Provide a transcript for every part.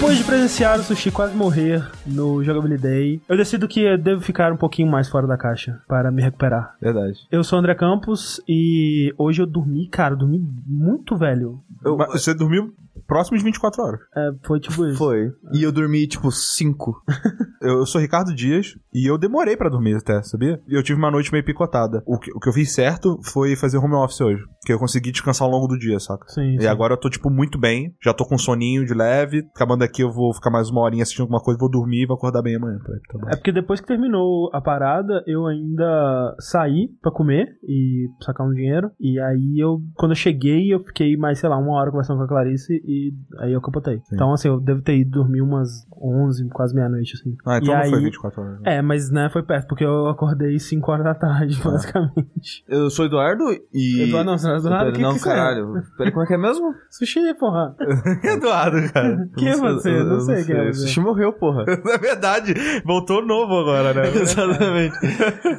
Depois de presenciar o Sushi quase morrer no Jogabilidade, eu decido que eu devo ficar um pouquinho mais fora da caixa para me recuperar. Verdade. Eu sou o André Campos e hoje eu dormi, cara, eu dormi muito velho. Mas Você dormiu próximo de 24 horas. É, foi tipo isso. Foi. E eu dormi, tipo, cinco. Eu, eu sou Ricardo Dias e eu demorei pra dormir até, sabia? E eu tive uma noite meio picotada. O que, o que eu fiz certo foi fazer home office hoje. Porque eu consegui descansar ao longo do dia, saca? Sim, E sim. agora eu tô, tipo, muito bem. Já tô com um soninho de leve. Acabando aqui, eu vou ficar mais uma horinha assistindo alguma coisa, vou dormir e vou acordar bem amanhã. Pra, tá bom. É porque depois que terminou a parada, eu ainda saí pra comer e sacar um dinheiro. E aí eu, quando eu cheguei, eu fiquei mais, sei lá, uma hora conversando com a Clarice e aí eu capotei. Então, assim, eu devo ter ido dormir umas 11, quase meia-noite, assim. Ah, então e não aí, foi 24 horas. né? É, mas né, foi perto, porque eu acordei 5 horas da tarde, basicamente. Eu sou Eduardo e. Eduardo, não, você não é Eduardo, que não, que é? caralho. Peraí, como é que é mesmo? Sushi, porra. Eduardo, cara. Quem é você? Eu Não sei quem é O você. Sushi morreu, porra. É verdade. Voltou novo agora, né? Exatamente.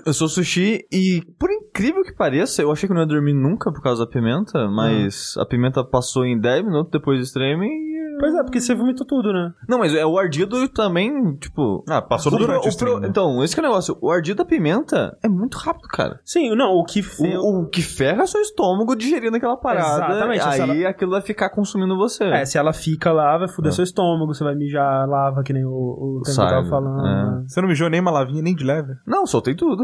eu sou Sushi e, por incrível que pareça, eu achei que eu não ia dormir nunca por causa da pimenta, mas a pimenta passou em 10 minutos depois do streaming e... Pois é, porque você vomitou tudo, né? Não, mas é o ardido também, tipo... Ah, passou pro- durante o o pro- stream, né? Então, esse que é o negócio. O ardido da pimenta é muito rápido, cara. Sim, não, o que fez. O, o que ferra é seu estômago digerindo aquela parada. Exatamente, Aí ela- aquilo vai ficar consumindo você. É, se ela fica lá, vai foder É. seu estômago, você vai mijar lava, que nem o, o tempo Sabe, tava falando. é. né? Você não mijou nem uma lavinha, nem de leve. Não, soltei tudo.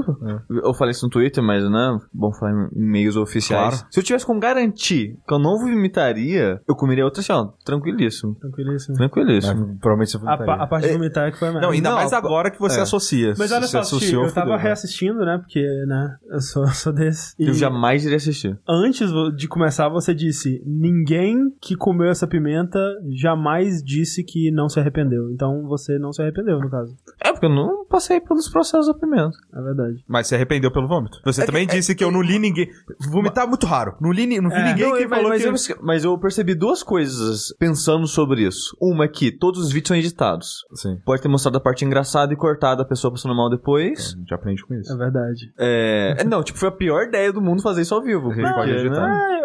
Eu falei isso no Twitter, mas, né? Bom falar em meios oficiais. Claro. Se eu tivesse como garantir que eu não vomitaria, eu comeria outra assim, ó. Tranquilíssimo. Tranquilíssimo. Tranquilíssimo. provavelmente você A, pa- a parte de vomitar é que foi merda. Não, ainda Não, mais agora que você é. associa. Mas olha só, associou, eu tava fudeu, né? reassistindo, né? Porque, né, eu sou, sou desse. E Eu jamais iria assistir. antes de começar, você disse: ninguém que comeu essa pimenta jamais disse que não se arrependeu. Então você não se arrependeu, no caso. É, porque eu não passei pelos processos da pimenta. É verdade. Mas se arrependeu pelo vômito. Você É que- também é- disse que eu não li ninguém. Vomitar é muito raro. Não li, não vi É. ninguém Não, que mas, falou mas que... eu, mas eu percebi duas coisas pensando sobre isso. Uma é que todos os vídeos são editados. Sim. Pode ter mostrado a parte engraçada e cortado a pessoa passando mal depois. A gente aprende com isso. É verdade. É... é, Não, tipo, foi a pior ideia do mundo fazer isso ao vivo. gente pode editar. né?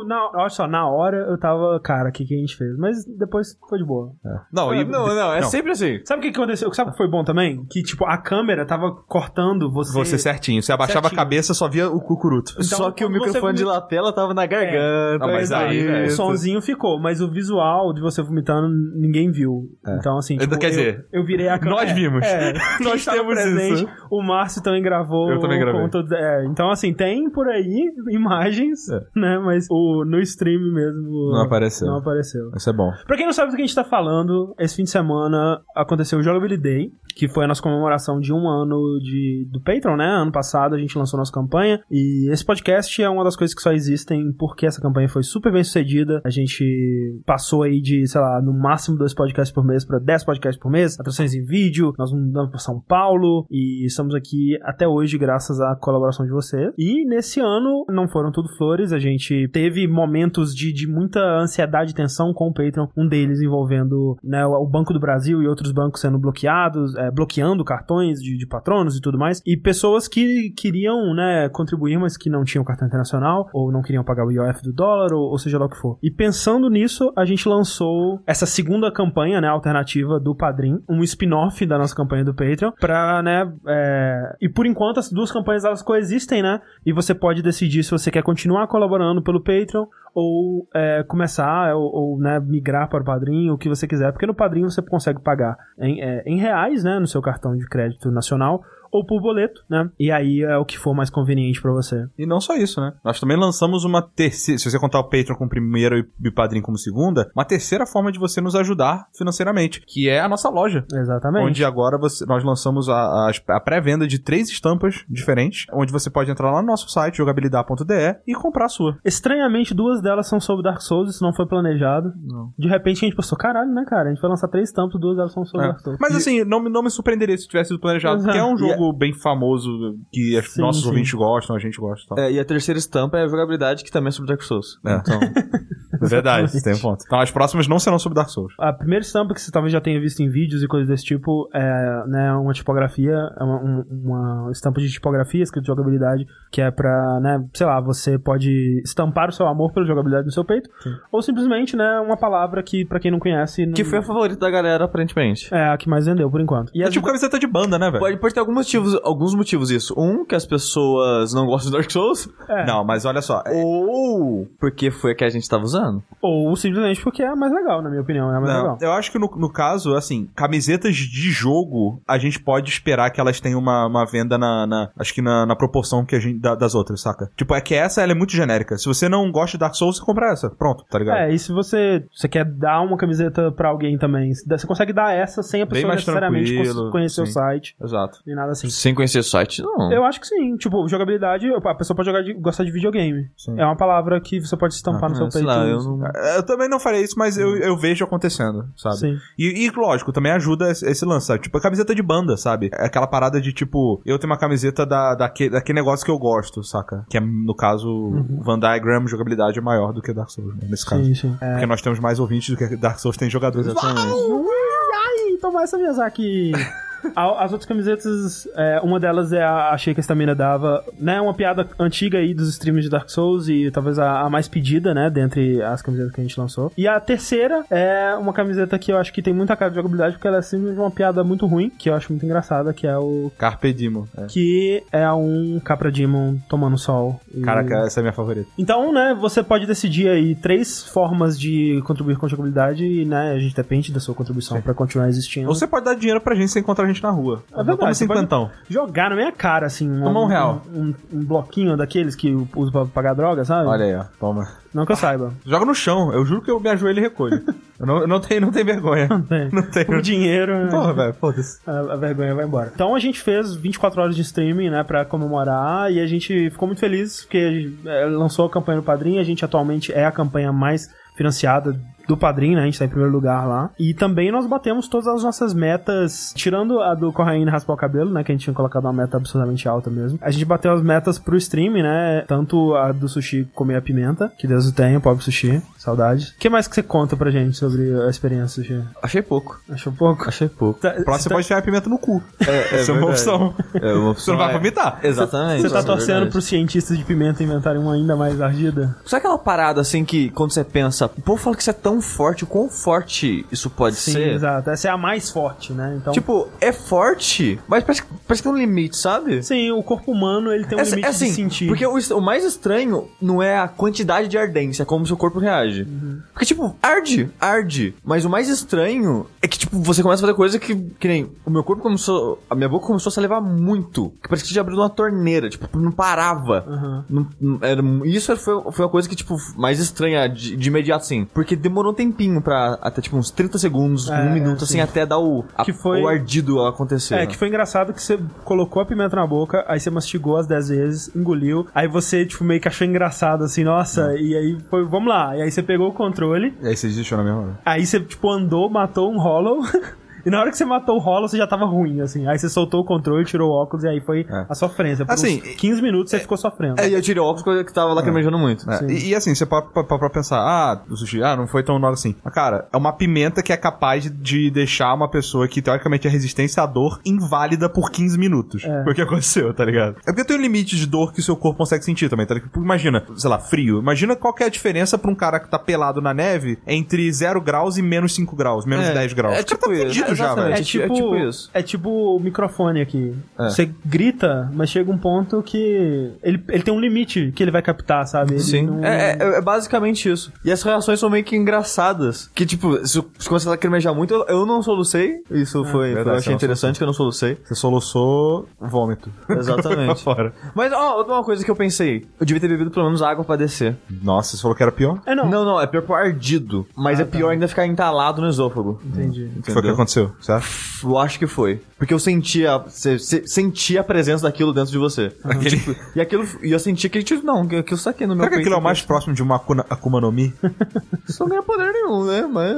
Eu, na, olha só, na hora eu tava, cara, o que, que a gente fez? Mas depois foi de boa. Não, e... Não, não, é Não. sempre assim. Sabe o que, que aconteceu? Sabe o que foi bom também? Que, tipo, a câmera tava cortando você. Você certinho. Você abaixava Certinho. a cabeça, só via o cucuruto. Então, Só que o você microfone de lapela tava na garganta. Não, mas aí, exato. velho, O sonzinho ficou, mas o visual de você vomitando ninguém viu. Então, assim. Então, quer eu, dizer, eu virei a câmera. nós vimos. É, Nós temos presente, isso. O Márcio também gravou. Eu também gravei. com todo- é, então, assim, tem por aí imagens, É. né? Mas o, no stream mesmo. Não apareceu. Não apareceu. Isso é bom. Pra quem não sabe do que a gente tá falando, esse fim de semana aconteceu o Jogability Day, que foi a nossa comemoração de um ano de, do Patreon, né? Ano passado a gente lançou nossa campanha e esse podcast é uma das coisas que só existem porque essa campanha foi super bem sucedida. A gente passou aí de, sei lá, no máximo dois podcasts por mês pra 10 podcasts por mês, atrações em vídeo, nós mudamos pra São Paulo e estamos aqui até hoje graças à colaboração de você. E nesse ano não foram tudo flores, a gente teve momentos de, de muita ansiedade e tensão com o Patreon, um deles envolvendo né, o Banco do Brasil e outros bancos sendo bloqueados, é, bloqueando cartões de, de patronos e tudo mais, e pessoas que queriam né, contribuir, mas que não tinham cartão internacional, ou não queriam pagar o IOF do dólar, ou, ou seja lá o que for. E pensando nisso, a gente lançou essa segunda campanha, né, alternativa do Padrim, um spin-off da nossa campanha do Patreon, pra, né, é... e por enquanto as duas campanhas elas coexistem, né, e você pode decidir se você quer continuar colaborando pelo Patreon ou é, começar ou, ou, né, migrar para o Padrim, o que você quiser, porque no Padrim você consegue pagar em, é, em reais, né, no seu cartão de crédito nacional ou por boleto, né? E aí é o que for mais conveniente pra você. E não só isso, né? Nós também lançamos uma terceira, se você contar o Patreon como primeira e o Padrim como segunda, uma terceira forma de você nos ajudar financeiramente, que é a nossa loja. Exatamente. Onde agora você- nós lançamos a, a- a pré-venda de três estampas diferentes, onde você pode entrar lá no nosso site, jogabilidade.de, e comprar a sua. Estranhamente, duas delas são sobre Dark Souls, isso não foi planejado. Não. De repente a gente pensou, caralho, né, cara? A gente vai lançar três tampas, duas delas são sobre É. Dark Souls. Mas E- assim, não, me- não me surpreenderia se tivesse sido planejado, porque é um Exato. jogo jogo bem famoso que Sim, nossos sim. ouvintes gostam, a gente gosta e tal. É, e a terceira estampa é a jogabilidade, que também é sobre Dark Souls. É. Então, É verdade, tem um ponto. Então as próximas não serão sobre Dark Souls. A primeira estampa que você talvez já tenha visto em vídeos e coisas desse tipo é né, uma tipografia, é uma, um- uma estampa de tipografia escrita de jogabilidade, que é pra, né, sei lá, você pode estampar o seu amor pela jogabilidade no seu peito, ou simplesmente, né, uma palavra que, pra quem não conhece, não- que foi a favorita da galera, aparentemente. é a que mais vendeu por enquanto. E É tipo camiseta de banda, né, velho? Pode, pode ter alguns motivos, alguns motivos isso. Um, que as pessoas não gostam de Dark Souls. é, Não, mas olha só. Ou porque foi a que a gente tava usando. ou simplesmente porque é a mais legal, na minha opinião, é a mais Não, legal. eu acho que no, no caso, assim, camisetas de jogo, a gente pode esperar que elas tenham uma, uma venda na, na- Acho que na, na proporção que a gente, da- das outras, saca? Tipo, é que essa ela é muito genérica. Se você não gosta de Dark Souls, você compra essa. Pronto, tá ligado? É, e se você, você quer dar uma camiseta pra alguém também, você consegue dar essa sem a pessoa necessariamente conhecer o sim. site, Exato. nem nada assim. Sem conhecer o site, não. Eu acho que sim. Tipo, jogabilidade, a pessoa pode jogar de- gostar de videogame. Sim. É uma palavra que você pode estampar no Ah, seu sei peito. lá, eu não... É, Eu também não faria isso, mas eu, eu vejo acontecendo, sabe? Sim. E, e, lógico, também ajuda esse, lance, sabe? Tipo, a camiseta de banda, sabe? É aquela parada de, tipo, eu tenho uma camiseta da, daquele, daquele negócio que eu gosto, saca? Que é, no caso, o Van Diagram, jogabilidade é maior do que Dark Souls, né? Nesse caso. Sim, sim. É. Porque nós temos mais ouvintes do que Dark Souls tem jogadores. Exatamente. Ai, toma essa Miyazaki. As outras camisetas, é, uma delas é a achei que a Stamina dava, né? Uma piada antiga aí dos streams de Dark Souls e talvez a, a mais pedida, né? Dentre as camisetas que a gente lançou. E a terceira é uma camiseta que eu acho que tem muita cara de jogabilidade porque ela é simplesmente uma piada muito ruim, que eu acho muito engraçada, que é o. Carpe Dimo. É. Que é um Capra Demon tomando sol. E- Caraca, essa é a minha favorita. Então, né, você pode decidir aí três formas de contribuir com a jogabilidade e, né, a gente depende da sua contribuição pra continuar existindo. Ou você pode dar dinheiro pra gente sem encontrar a gente na rua. É verdade, cinquentão. jogar na minha cara, assim. Toma um real. Um, um bloquinho daqueles que usa pra pagar droga, sabe? Olha aí, ó. Toma. Não que eu saiba. Joga no chão. Eu juro que eu me ajoelho e recolho. eu não, eu não tenho, não tenho vergonha. Não tem. Não tenho. Por dinheiro, Porra, velho, foda-se. a, a vergonha vai embora. Então a gente fez 24 horas de streaming, né, pra comemorar e a gente ficou muito feliz porque é, lançou a campanha do Padrinho. A gente atualmente é a campanha mais financiada do Padrinho, né? A gente tá em primeiro lugar lá. E também nós batemos todas as nossas metas, tirando a do Corraine raspar o cabelo, né? Que a gente tinha colocado uma meta absurdamente alta mesmo. A gente bateu as metas pro stream, né? Tanto a do sushi comer a pimenta, que Deus o tenha, pobre sushi, saudades. O que mais que você conta pra gente sobre a experiência sushi? Achei pouco. Achou pouco? Achei pouco. Tá- Próximo você tá- pode enfiar a pimenta no cu. É, Essa é uma opção. É uma Você não vai vomitar. Exatamente. Você tá é torcendo verdade. pros cientistas de pimenta inventarem uma ainda mais ardida? Sabe aquela parada assim que quando você pensa, o povo fala que isso é tão forte, o quão forte isso pode Sim, ser? exato. Essa é a mais forte, né? Então, Tipo, é forte, mas parece, parece que tem um limite, sabe? sim, o corpo humano, ele tem um limite é assim, de sentir. porque o, o mais estranho não é a quantidade de ardência, é como o seu corpo reage. Uhum. Porque, tipo, arde, arde. Mas o mais estranho é que, tipo, você começa a fazer coisa que, que nem, o meu corpo começou, a minha boca começou a salivar muito. Que parece que tinha abrido uma torneira, tipo, não parava. Aham. Não- não- era, isso foi, foi uma coisa que, tipo, mais estranha de, de imediato, assim. Porque demorou um tempinho pra, até, tipo, uns 30 segundos, É, um minuto, sim. assim, até dar o, a- Que foi- o ardido acontecer. É, que foi engraçado que você colocou a pimenta na boca, aí você mastigou as 10 vezes, engoliu, aí você, tipo, meio que achou engraçado, assim, nossa, e aí foi, vamos lá. E aí você pegou o controle, E aí você desistiu na mesma hora. aí você, tipo, andou, matou um hollow. E na hora que você matou o Hollow, você já tava ruim, assim. Aí você soltou o controle, tirou o óculos e aí foi É. a sofrência. Por Assim, uns 15 minutos você ficou sofrendo. É, e eu tirei o óculos coisa que tava lacrimejando muito. É, e, e assim, você pode pra, pra- pra pensar, ah, o sushi, ah, não foi tão nada assim. Mas, cara, é uma pimenta que é capaz de, de deixar uma pessoa que, teoricamente, é resistência à dor inválida por 15 minutos. É. Foi o que aconteceu, tá ligado? É porque tem um limite de dor que o seu corpo consegue sentir também, tá ligado? Porque Imagina, sei lá, frio. Imagina qual que é a diferença pra um cara que tá pelado na neve entre 0 graus e menos 5 graus, menos É, 10 graus. é cara tipo tá isso, fedido já, exatamente. velho. É tipo, é tipo isso. É tipo o microfone aqui. É. Você grita, mas chega um ponto que ele, ele tem um limite que ele vai captar, sabe? Ele Sim. não- É, é- é basicamente isso. E as reações são meio que engraçadas. Que, tipo, se, se começar a lacrimejar muito, eu, eu não solucei. Isso foi, foi- verdade, eu achei não interessante que eu não solucei. Você soluçou vômito. Exatamente. Fora. Mas, ó, outra uma coisa que eu pensei. Eu devia ter bebido pelo menos água pra descer. Nossa, você falou que era pior? É, não. Não, não, é pior pro ardido. Mas Ah, é pior tá. ainda ficar entalado no esôfago. Entendi. O que foi que aconteceu? Aconteceu, certo? Eu acho que foi. Porque eu sentia, você, você sentia a presença daquilo dentro de você. Aquele- Tipo, e aquilo, e eu sentia que, tipo, não, que, eu saquei no meu Será que aquilo é o mais que próximo de uma Akuna, Akuma no Mi? Isso não ganha poder nenhum, né? Mas...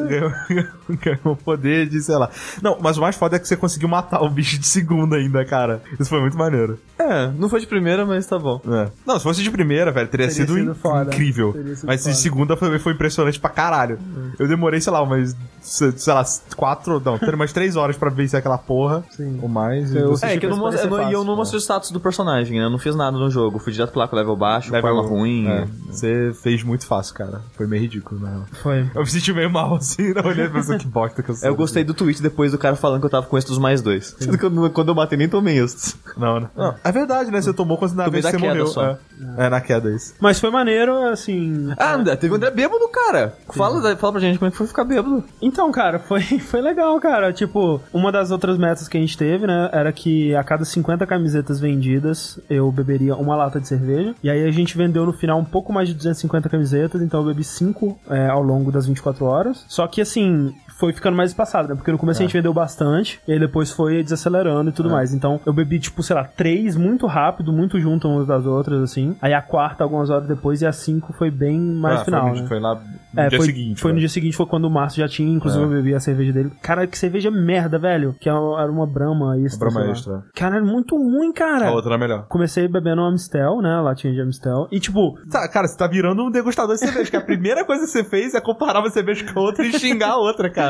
Ganhou poder de, sei lá. Não, mas o mais foda é que você conseguiu matar o bicho de segunda ainda, cara. Isso foi muito maneiro. É, não foi de primeira, mas tá bom. É. Não, se fosse de primeira, velho, teria, Teria sido, sido foda. incrível. Teria sido Mas de foda. segunda foi, foi impressionante pra caralho. Eu demorei, sei lá, umas, sei sei lá, quatro, não, ter umas três horas pra vencer aquela porra. Sim. Ou mais. Eu- e É, que eu não, eu e eu fácil, não mostrei o status do personagem, né? Eu não fiz nada no jogo. Fui direto lá com o level baixo, com arma ruim. É, você fez muito fácil, cara. Foi meio ridículo, né? Foi. Eu me senti meio mal assim, não olhei e pensei que bosta que eu sou. Eu gostei do tweet depois do cara falando que eu tava com estes mais dois. Sendo que eu quando eu matei nem tomei estes. Não, né? Não, é verdade, né? Você tomou quando na vez você queda morreu. só. É. é, na queda isso. Mas foi maneiro, assim. Ah, André, teve o André bêbado, cara. Fala, fala pra gente como é que foi ficar bêbado. Então, cara, foi, foi legal, cara. Tipo, uma das outras metas que a gente teve, né, era que a cada 50 camisetas vendidas, eu beberia uma lata de cerveja. E aí a gente vendeu no final um pouco mais de 250 camisetas, então eu bebi 5 ao longo das 24 horas. Só que, assim, foi ficando mais espaçado, né? Porque no começo a gente vendeu bastante, e aí depois foi desacelerando e tudo mais. Então eu bebi, tipo, sei lá, três muito rápido, muito junto umas das outras, assim. Aí a quarta, algumas horas depois, e a cinco foi bem mais Ah, final, foi, né? no- foi lá no É, dia foi, seguinte. foi no né? dia seguinte, foi quando o Márcio já tinha, inclusive É. eu bebi a cerveja dele. Cara, que cerveja merda, velho. Que era era uma Brahma extra. Brahma extra. Cara, era muito ruim, cara. A outra era melhor. Comecei bebendo uma Amistel, né? Latinha de Amistel. E tipo, Tá, cara, você tá virando um degustador de cerveja, que a primeira coisa que você fez é comparar uma cerveja com a outra e xingar a outra, cara.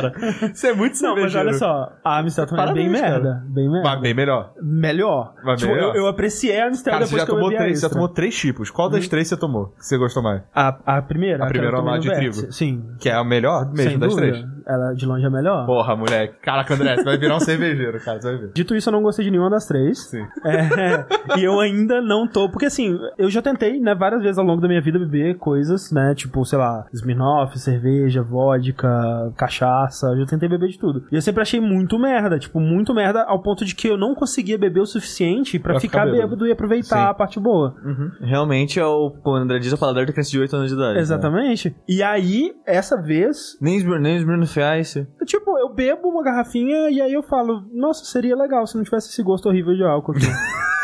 Isso é muito não, mas cervejeiro. olha só, a Amistel também é bem Parabéns, cara. merda. Bem merda. Mas bem melhor. Melhor. Mas tipo, melhor. Eu, eu apreciei a Amistel Cara, você depois já que eu tomou, bebi a três, já extra. tomou três tipos. Qual das três você tomou? Que você gostou mais? A, a primeira? A primeira que eu lá de trigo. Sim. Que é a melhor mesmo Sem das dúvida. três. Ela de longe é melhor. Porra, moleque. Caraca, André, você vai virar um cervejeiro, cara. Você vai ver. Dito isso, eu não gostei de nenhuma das três. Sim. É, e eu ainda não tô. Porque assim, eu já tentei, né, várias vezes ao longo da minha vida beber coisas, né? Tipo, sei lá, Smirnoff, cerveja, vodka, cachaça. Eu já tentei beber de tudo. E eu sempre achei muito merda, tipo, muito merda, ao ponto de que eu não conseguia beber o suficiente pra, Pra ficar, ficar bêbado. bêbado. e aproveitar Sim. a parte boa. Realmente é o, como o André diz, é o paladar da criança de 8 anos de idade. né? Exatamente. E aí, essa vez, Nem nem Fice. tipo, eu bebo uma garrafinha e aí eu falo, nossa, seria legal se não tivesse esse gosto horrível de álcool aqui.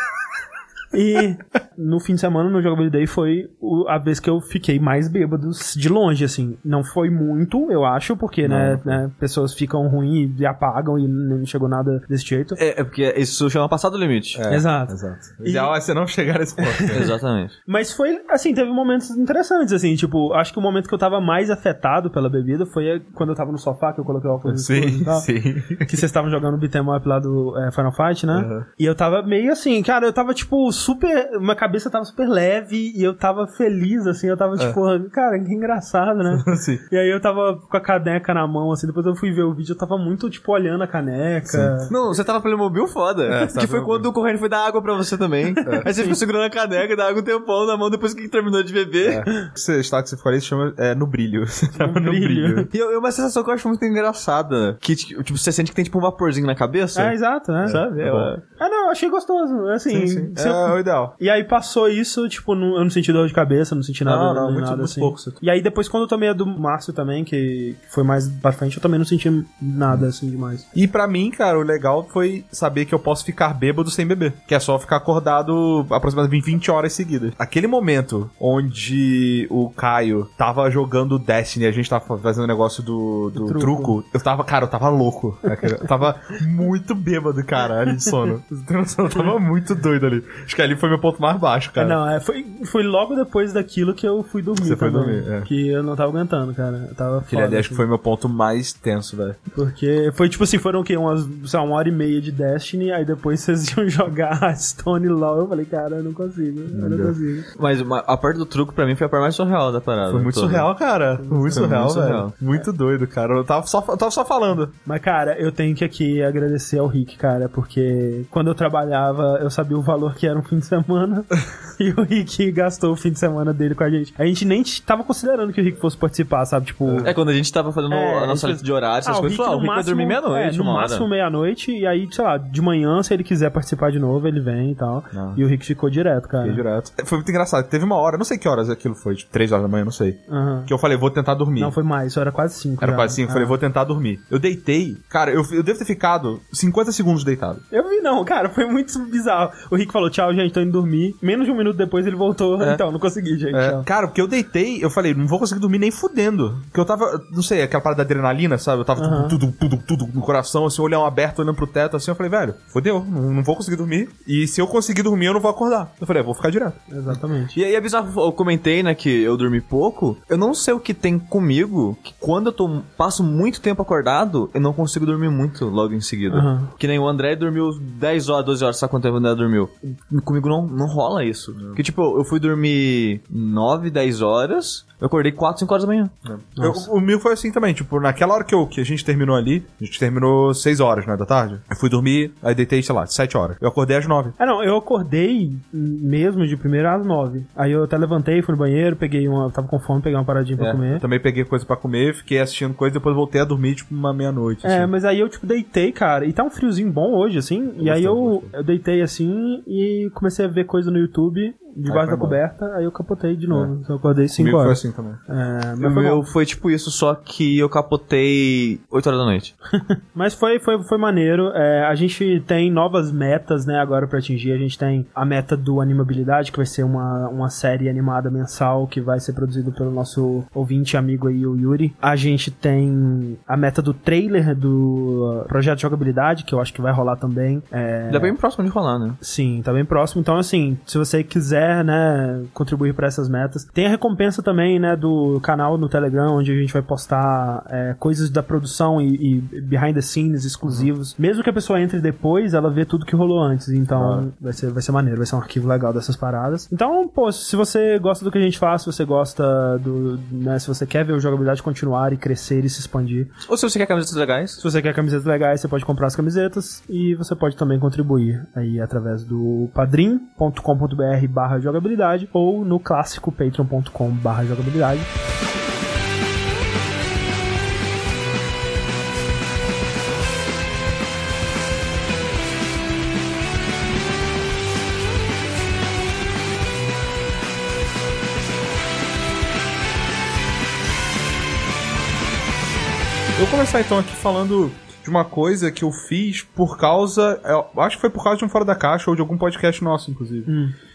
E no fim de semana, no Jogabilidade, foi a vez que eu fiquei mais bêbado de longe, assim. Não foi muito, eu acho, porque, né, né, pessoas ficam ruins e apagam e não chegou nada desse jeito. É, é porque isso chama passar do limite. É, Exato. Exato. O ideal é você não chegar nesse ponto. né? Exatamente. Mas foi, assim, teve momentos interessantes, assim, tipo, acho que o momento que eu tava mais afetado pela bebida foi quando eu tava no sofá, que eu coloquei o óculos escuros e sim, tal. sim. que vocês estavam jogando o beat'em up lá do é, Final Fight, né? Uhum. E eu tava meio assim, cara, eu tava tipo super. Minha cabeça tava super leve e eu tava feliz, assim, eu tava tipo, cara, que engraçado, né? Sim. E aí eu tava com a caneca na mão, assim, depois eu fui ver o vídeo, eu tava muito, tipo, olhando a caneca. Não, você tava Playmobil foda. É, que foi quando o corrente foi dar água pra você também. Aí você ficou segurando a caneca, dá água um tempão na mão depois que terminou de beber. Esse estado que você ficou ali se chama é, no brilho. Você tava no brilho. brilho. E eu, eu- uma sensação que eu acho muito engraçada. Que, tipo, você sente que tem tipo um vaporzinho na cabeça. É, exato, né? Sabe? É, bom. Ah, não, eu achei gostoso, assim. Sim, sim. eu- É o ideal. E aí passou isso, tipo, não- eu não senti dor de cabeça, não senti nada, Não, não, nem muito- nada muito assim. pouco, você- E aí depois quando eu tomei a do Márcio também, que foi mais pra frente, eu também não senti nada assim demais. E pra mim, cara, o legal foi saber que eu posso ficar bêbado sem beber. Que é só ficar acordado aproximadamente 20 horas seguidas. Aquele momento onde o Caio tava jogando Destiny e a gente tava fazendo o negócio do, do truco. truco. eu tava, cara, eu tava louco. Eu tava muito bêbado, cara, ali de sono. Eu tava muito doido ali. Acho que ali foi meu ponto mais baixo, cara. Não, é, foi, foi logo depois daquilo que eu fui dormir Você foi também. dormir, é. Que eu não tava aguentando, cara. Eu tava Aquele foda, ali acho que assim. foi meu ponto mais tenso, velho. Porque foi tipo assim, foram o quê? Umas, sei lá, uma hora e meia de Destiny, aí depois vocês iam jogar Stone Law. Eu falei, cara, eu não consigo, eu não consigo. Mas uma- a parte do truco pra mim foi a parte mais surreal da parada. Foi muito toda. surreal, cara. Foi muito Foi surreal, muito velho. surreal. Muito doido, cara. Eu tava só, eu tava só falando. Mas, cara, eu tenho que aqui agradecer ao Rick, cara, porque quando eu trabalhava, eu sabia o valor que era um fim de semana. e o Rick gastou o fim de semana dele com a gente. A gente nem tava considerando que o Rick fosse participar, sabe? Tipo. É, quando a gente tava fazendo É, a nossa gente- lista de horários, essas Ah, coisas, falou, ah, o Rick vai máximo- dormir meia-noite, é, no máximo meia-noite, e aí, sei lá, de manhã, se ele quiser participar de novo, ele vem e tal. Não. E o Rick ficou direto, cara. Fiquei direto. Foi muito engraçado. Teve uma hora, não sei que horas aquilo foi, tipo, 3 horas da manhã, não sei. Que eu falei, vou tentar dormir. Não, foi mais, era quase cinco. Era já. quase eu falei, Ah. vou tentar dormir. Eu deitei, cara, eu, eu devo ter ficado 50 segundos deitado. Eu vi não, cara, foi muito bizarro. O Rick falou, tchau, gente, tô indo dormir. Menos de um minuto depois ele voltou, então, não consegui, gente. É, cara, porque eu deitei, eu falei, não vou conseguir dormir nem fudendo. Porque eu tava, não sei, aquela parada da adrenalina, sabe? Eu tava Aham. tudo, tudo, tudo no coração, assim, olhão aberto, olhando pro teto, assim. Eu falei, velho, fodeu, não, não vou conseguir dormir. E se eu conseguir dormir, eu não vou acordar. Eu falei, é, vou ficar direto. Exatamente. E aí é bizarro, eu comentei, né, que eu dormi pouco. Eu não sei o que tem comigo, que quando eu tô, passo muito tempo acordado, eu não consigo dormir muito logo em seguida. Que nem o André dormiu 10 horas, 12 horas, sabe quanto tempo André dormiu? Comigo não, não rola isso. Que tipo, eu fui dormir 9, 10 horas, eu acordei 4, 5 horas da manhã. Eu- o meu foi assim também, tipo, naquela hora que, eu, que a gente terminou ali, a gente terminou 6 horas, né, da tarde. Eu fui dormir, aí deitei, sei lá, 7 horas. Eu acordei às 9. Ah, não, eu acordei mesmo de primeira às nove. Aí eu até levantei, fui no banheiro, peguei uma. Tava com fome, peguei uma paradinha pra É, comer. Também peguei coisa pra comer, fiquei assistindo coisa, depois voltei a dormir, tipo, uma meia-noite. É, assim. mas aí eu, tipo, deitei, cara, e tá um friozinho bom hoje, assim, e aí eu, eu deitei assim e comecei a ver coisa no YouTube, debaixo da coberta, aí eu capotei de novo. Então eu acordei 5 Comigo foi horas. assim também. É, O mas, foi meu bom. foi tipo isso, só que eu capotei 8 horas da noite. Mas foi, foi, foi maneiro. É, a gente tem novas metas, né, agora pra atingir. A gente tem a meta do Animabilidade, que vai ser uma, uma série animada mensal que vai ser produzido pelo nosso ouvinte amigo aí, o Yuri. A gente tem a meta do trailer do Projeto de Jogabilidade, que eu acho que vai rolar também. É, Ainda bem próximo de rolar, né? Sim, tá bem próximo. Então, assim, se você quiser, né, contribuir para essas metas, tem a recompensa também, né, do canal no Telegram, onde a gente vai postar é, coisas da produção e, e behind the scenes exclusivos. Mesmo que a pessoa entre depois, ela vê tudo que rolou antes. Então, vai, ser, vai ser maneiro, vai ser um arquivo legal dessas paradas. Então, pô, se você gosta do que a gente faz, se você gosta do, né, se você quer ver o jogabilidade continuar e crescer e se expandir, Ou se você quer camisetas legais, se você quer camisetas legais, você pode comprar as camisetas e você pode também contribuir aí através do padrim.com.br barra jogabilidade ou no clássico patreon.com barra jogabilidade. Eu vou começar então aqui falando de uma coisa que eu fiz por causa. Eu acho que foi por causa de um Fora da Caixa ou de algum podcast nosso, inclusive.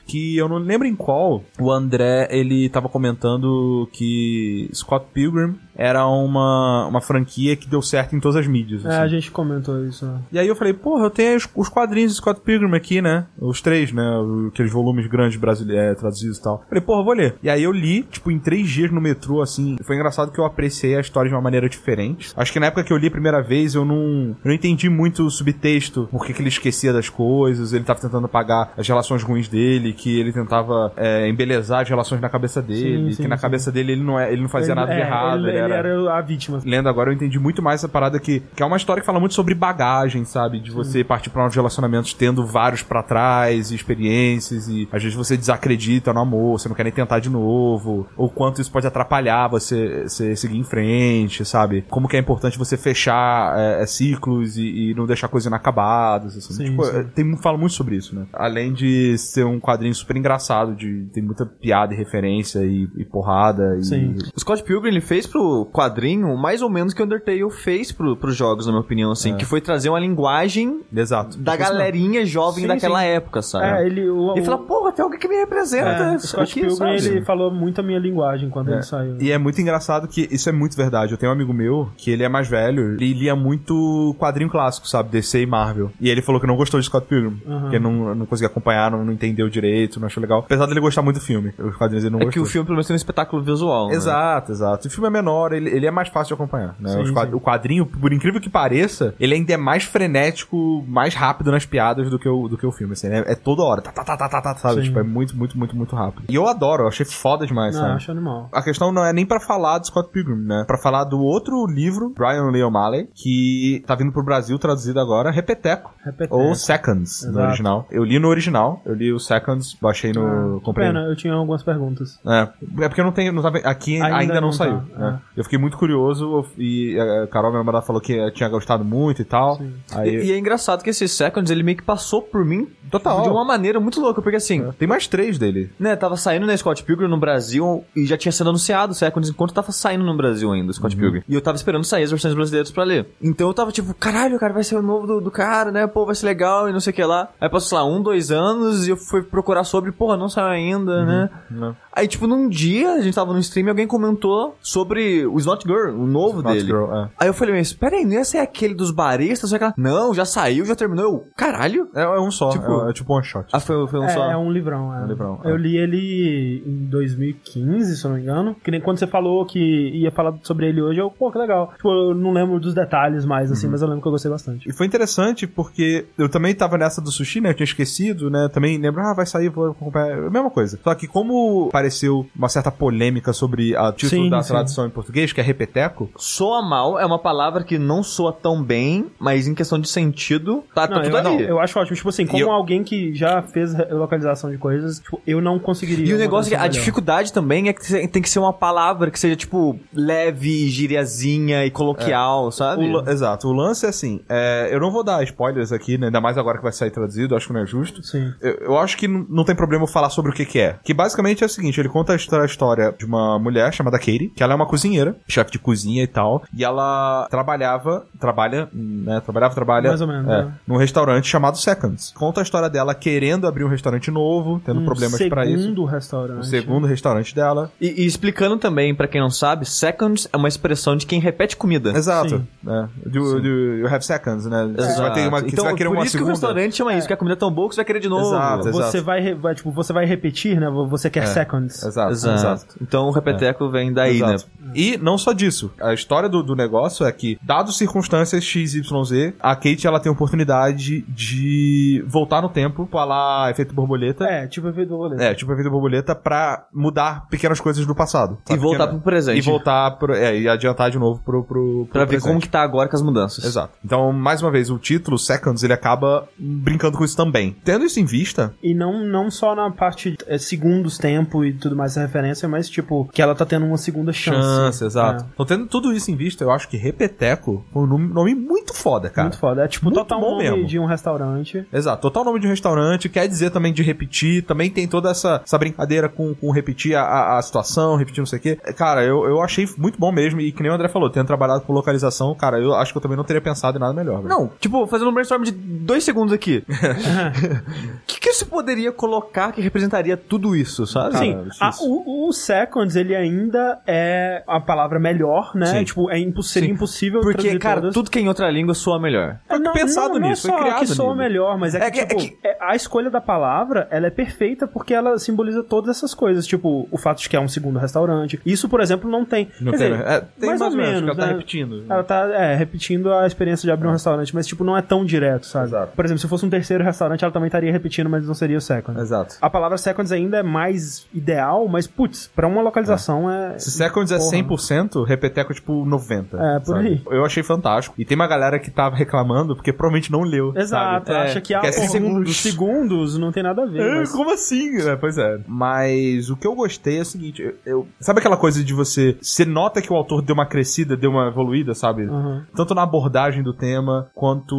Que eu não lembro em qual. O André, ele tava comentando que Scott Pilgrim era uma, uma franquia que deu certo em todas as mídias. É, assim. a gente comentou isso. né? E aí eu falei, porra, eu tenho os, os quadrinhos de Scott Pilgrim aqui, né? Os três, né? Aqueles volumes grandes brasileiros, traduzidos e tal. Falei, porra, vou ler. E aí eu li, tipo, em três dias no metrô, assim. Foi engraçado que eu apreciei a história de uma maneira diferente. Acho que na época que eu li a primeira vez, eu não, eu não entendi muito o subtexto, por que ele esquecia das coisas, ele tava tentando apagar as relações ruins dele, que ele tentava é, embelezar as relações na cabeça dele, Sim, sim, que na sim. cabeça dele ele não, é, ele não fazia Ele- nada de é, errado. Ele, ele era a vítima. Lendo agora, eu entendi muito mais essa parada que, que é uma história que fala muito sobre bagagem, sabe? De você partir pra novos relacionamentos tendo vários pra trás, e experiências, e às vezes você desacredita no amor, você não quer nem tentar de novo, ou quanto isso pode atrapalhar você, você seguir em frente, sabe? Como que é importante você fechar é, é, ciclos e, e não deixar coisas inacabadas, assim. Sim, tipo, tem, fala muito sobre isso, né? Além de ser um quadrinho super engraçado, de tem muita piada e referência e, e porrada e Sim. O Scott Pilgrim ele fez pro quadrinho mais ou menos que o Undertale fez pro, pros jogos, na minha opinião, assim, que foi trazer uma linguagem Exato. da galerinha jovem Sim, daquela sim. época, sabe? É, ele. O, E o- fala, porra, tem alguém que me representa. é, o Scott aqui, Pilgrim, sabe? ele falou muito a minha linguagem quando ele saiu. E é muito engraçado que isso é muito verdade. Eu tenho um amigo meu que ele é mais velho, ele lia muito quadrinho clássico, sabe? DC e Marvel. E ele falou que não gostou de Scott Pilgrim. Aham. Que não, não conseguia acompanhar, não, não entendeu direito. Direito, não achou legal. Apesar dele gostar muito do filme. Os quadrinhos ele não É gostou. que o filme pelo menos tem um espetáculo visual, né? Exato, exato. O filme é menor, ele, ele é mais fácil de acompanhar, né? Sim. O quadrinho, por incrível que pareça, ele ainda é mais frenético, mais rápido nas piadas do que o, do que o filme, assim, né? É toda hora, tá, tá, tá, tá, tá, tá, sabe? Sim. Tipo, é muito, muito, muito, muito rápido. E eu adoro, eu achei foda demais, Não, sabe? acho animal. A questão não é nem pra falar do Scott Pilgrim, né? Pra falar do outro livro, Brian Lee O'Malley, que tá vindo pro Brasil traduzido agora, Repeteco. Repeteco. Ou Seconds, no Exato. original. Eu li no original, eu li o Seconds, baixei no... Ah, comprei pena, eu tinha algumas perguntas. é, é porque eu não tenho, não tava, aqui ainda, Ainda não, não saiu. tá, né? Eu fiquei muito curioso e a Carol, minha namorada, falou que tinha gostado muito e tal. Sim. Aí, E, e é engraçado que esse Seconds, ele meio que passou por mim Total. de uma maneira muito louca, porque assim, tem mais três dele. né, tava saindo na Scott Pilgrim no Brasil e já tinha sido anunciado o Seconds enquanto tava saindo no Brasil ainda, Scott Pilgrim. E eu tava esperando sair as versões brasileiras pra ler. Então eu tava tipo, caralho, cara, vai ser o novo do, do cara, né? Pô, vai ser legal e não sei o que lá. Aí passou, sei lá, um, dois anos e eu fui procurar sobre, porra, não saiu ainda, né? Não. Aí, tipo, num dia, a gente tava no stream e alguém comentou sobre o Snot Girl, o novo Not dele. Girl, é. Aí eu falei, mas peraí, não ia ser aquele dos baristas? Só que ela, não, já saiu, já terminou. Eu, caralho? É, é um só, Tipo- é, é tipo one shot. Ah, foi, foi um é, só. é um livrão, é. Um livrão, Eu é. li ele em 2015, se eu não me engano. Que nem quando você falou que ia falar sobre ele hoje, eu, pô, que legal. Tipo, eu não lembro dos detalhes mais, Uhum. assim, mas eu lembro que eu gostei bastante. E foi interessante porque eu também tava nessa do sushi, né? Eu tinha esquecido, né? Também lembro, ah, vai sair, vou acompanhar. É a mesma coisa. Só que como apareceu uma certa polêmica sobre o título Sim, da sim. tradução em português, que é repeteco, Soa mal é uma palavra que não soa tão bem, mas em questão de sentido, tá, tá Não, tudo eu, ali. eu acho ótimo. Tipo assim, como eu- alguém que já fez localização de coisas, tipo, eu não conseguiria. E o negócio é que a dificuldade também é que tem que ser uma palavra que seja, tipo, leve, gíriazinha e coloquial, sabe? O exato. O lance é assim, é, eu não vou dar spoilers aqui, né, ainda mais agora que vai sair traduzido, acho que não é justo. Sim. Eu, eu acho que não tem problema eu falar sobre o que que é. Que basicamente é o seguinte, ele conta a histó- a história de uma mulher chamada Katie, que ela é uma cozinheira, chefe de cozinha e tal, e ela trabalhava, trabalha, né, trabalhava, trabalha... Mais ou menos, é, né? num restaurante chamado Seconds. Conta a história dela querendo abrir um restaurante novo, tendo Um problemas pra isso. segundo restaurante. O segundo restaurante dela. E, e explicando também, pra quem não sabe, seconds é uma expressão de quem repete comida. Exato. É. Do, do, you have seconds, né? Você vai ter uma, então, você vai querer por uma isso que o segunda. restaurante chama isso, que a comida é tão boa que você vai querer de novo. Exato, Você exato. vai, re- vai, tipo, você vai repetir, né? Você quer seconds. Exato, Exato. exato. Então o repeteco vem daí, Exato. né? E não só disso. A história do, do negócio é que, dadas circunstâncias XYZ, a Kate ela tem a oportunidade de voltar no tempo, pra lá efeito borboleta. É, tipo efeito borboleta. É, tipo efeito borboleta pra mudar pequenas coisas do passado. E voltar pro presente. E voltar pro, é, e adiantar de novo pro, pro, pro Pra ver presente. como que tá agora com as mudanças. Exato. Então, mais uma vez, o título, Seconds, ele acaba brincando com isso também. Tendo isso em vista, E não, não só na parte é, segundos, tempo e tudo mais, essa referência, mas tipo, que ela tá tendo uma segunda chance. chance, exato. É. Então, tendo tudo isso em vista, eu acho que Repeteco foi um nome, muito foda, cara. Muito foda. É tipo Muito total bom nome mesmo. de um restaurante. Exato, total nome de um restaurante, quer dizer também de repetir, também tem toda essa, essa brincadeira com, com repetir a, a, a situação, repetir não sei o quê. Cara, eu, eu achei muito bom mesmo, e que nem o André falou, tendo trabalhado com localização, cara, eu acho que eu também não teria pensado em nada melhor. velho. Não, tipo, fazendo um brainstorm de dois segundos aqui. O que, que você poderia colocar que representaria tudo isso, sabe? Sim, difícil. a- o, o Seconds, ele ainda é a palavra melhor, né? Sim. Tipo, é impo seria Sim. impossível Porque, cara, todas. tudo que é em outra língua soa melhor. É, não, pensado não, não nisso, é só criado que soa nisso. melhor, mas é, É que, que- é tipo, é- a escolha da palavra, ela é perfeita porque ela simboliza todas essas coisas, tipo, o fato de que é um segundo restaurante. Isso, por exemplo, não tem. Não tem, dizer, é, tem mais, ou menos, porque ela tá né? repetindo. Ela tá, é, repetindo a experiência de abrir um restaurante, mas, tipo, não é tão direto, sabe? Exato. Por exemplo, se fosse um terceiro restaurante, ela também estaria repetindo, mas não seria o second. Exato. A palavra seconds ainda é mais ideal, mas, putz, pra uma localização é... Se Seconds é Porra. 100%, Repeteco é tipo 90%. É, por sabe? aí. Eu achei fantástico. E tem uma galera que tava reclamando porque provavelmente não leu. Exato, sabe? acha que, ah, que é segundos. segundos não tem nada a ver. É, mas- como assim? É, pois é. Mas o que eu gostei é o seguinte: eu, eu- sabe aquela coisa de você. Você nota que o autor deu uma crescida, deu uma evoluída, sabe? Aham. Tanto na abordagem do tema, quanto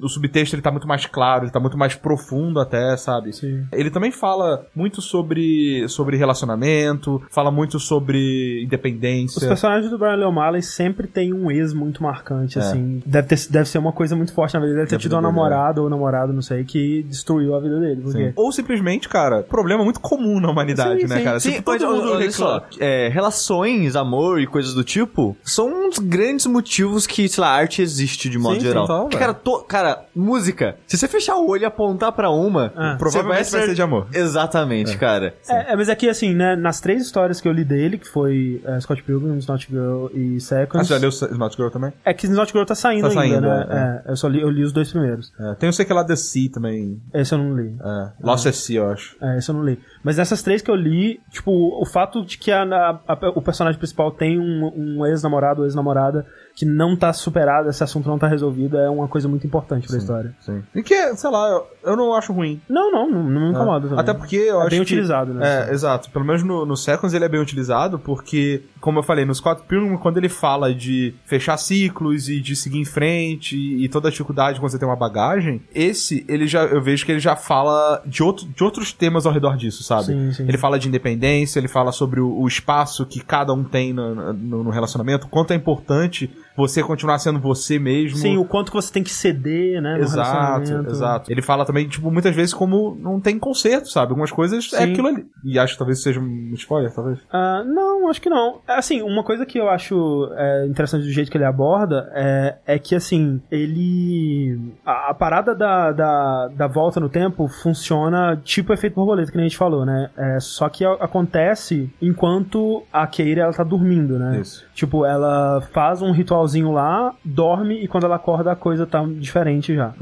o subtexto ele tá muito mais claro, ele tá muito mais profundo até, sabe? Sim. Ele também fala muito sobre, sobre relacionamento, fala muito sobre Os independência. personagens do Brian Lee O'Malley sempre tem um ex muito marcante, É. assim. Deve, ter, deve ser uma coisa muito forte na vida dele. Deve ter tido uma dele, namorada ou namorado, não sei, que destruiu a vida dele. Porque... Sim. Ou simplesmente, cara, problema muito comum na humanidade, Sim, né, sim. cara? Sim, Tipo, mas todo mundo olha só, é, relações, amor e coisas do tipo são um dos grandes motivos que, sei lá, a arte existe de modo Sim, geral. Porque, velho. cara, to- cara, música. Se você fechar o olho e apontar pra uma, Ah. Provavelmente vai ser- ser de amor. Exatamente, cara. É, é, mas aqui, assim, né, nas três histórias que eu li dele, que foi é, Scott Pilgrim, Snot Girl e Ah, Seconds... você já leu Smart Girl também? É que Snot Girl tá saindo Tá ainda, saindo, né? É, eu só li, eu li os dois primeiros. É, tem o sei que lá The Sea também. Esse eu não li. É, Lost at Sea, eu acho. É, esse eu não li. Mas nessas três que eu li, tipo, o fato de que a, a- a- o personagem principal tem um, um ex-namorado ou ex-namorada que não tá superado, esse assunto não tá resolvido, é uma coisa muito importante pra história. Sim. E que, sei lá, eu, eu não acho ruim. Não, não, não, não me incomoda também. Até porque eu É acho bem que- utilizado, né? É, exato. Pelo menos no, no Seconds ele é bem utilizado, porque, como eu falei, no Scott Pilgrim, quando ele fala de fechar ciclos e de seguir em frente e, e toda a dificuldade quando você tem uma bagagem, esse, ele já, eu vejo que ele já fala de, outro, de outros temas ao redor disso, sabe? Sim, sim. Ele fala de independência, ele fala sobre o, o espaço que cada um tem no, no, no relacionamento, quanto é importante você continuar sendo você mesmo. Sim, o quanto que você tem que ceder, né? Exato, exato. Ele fala também, tipo, muitas vezes como não tem conserto, sabe? Algumas coisas é Sim. aquilo ali. E acho que talvez seja um spoiler, talvez. Ah, não, acho que não. Assim, uma coisa que eu acho é, interessante do jeito que ele aborda é, é que, assim, ele. A, a parada da, da, da volta no tempo funciona tipo efeito borboleta, que nem a gente falou, né? É, só que a- acontece enquanto a Keira ela tá dormindo, né? Isso. Tipo, ela faz um ritualzinho lá, dorme e quando ela acorda a coisa tá diferente já.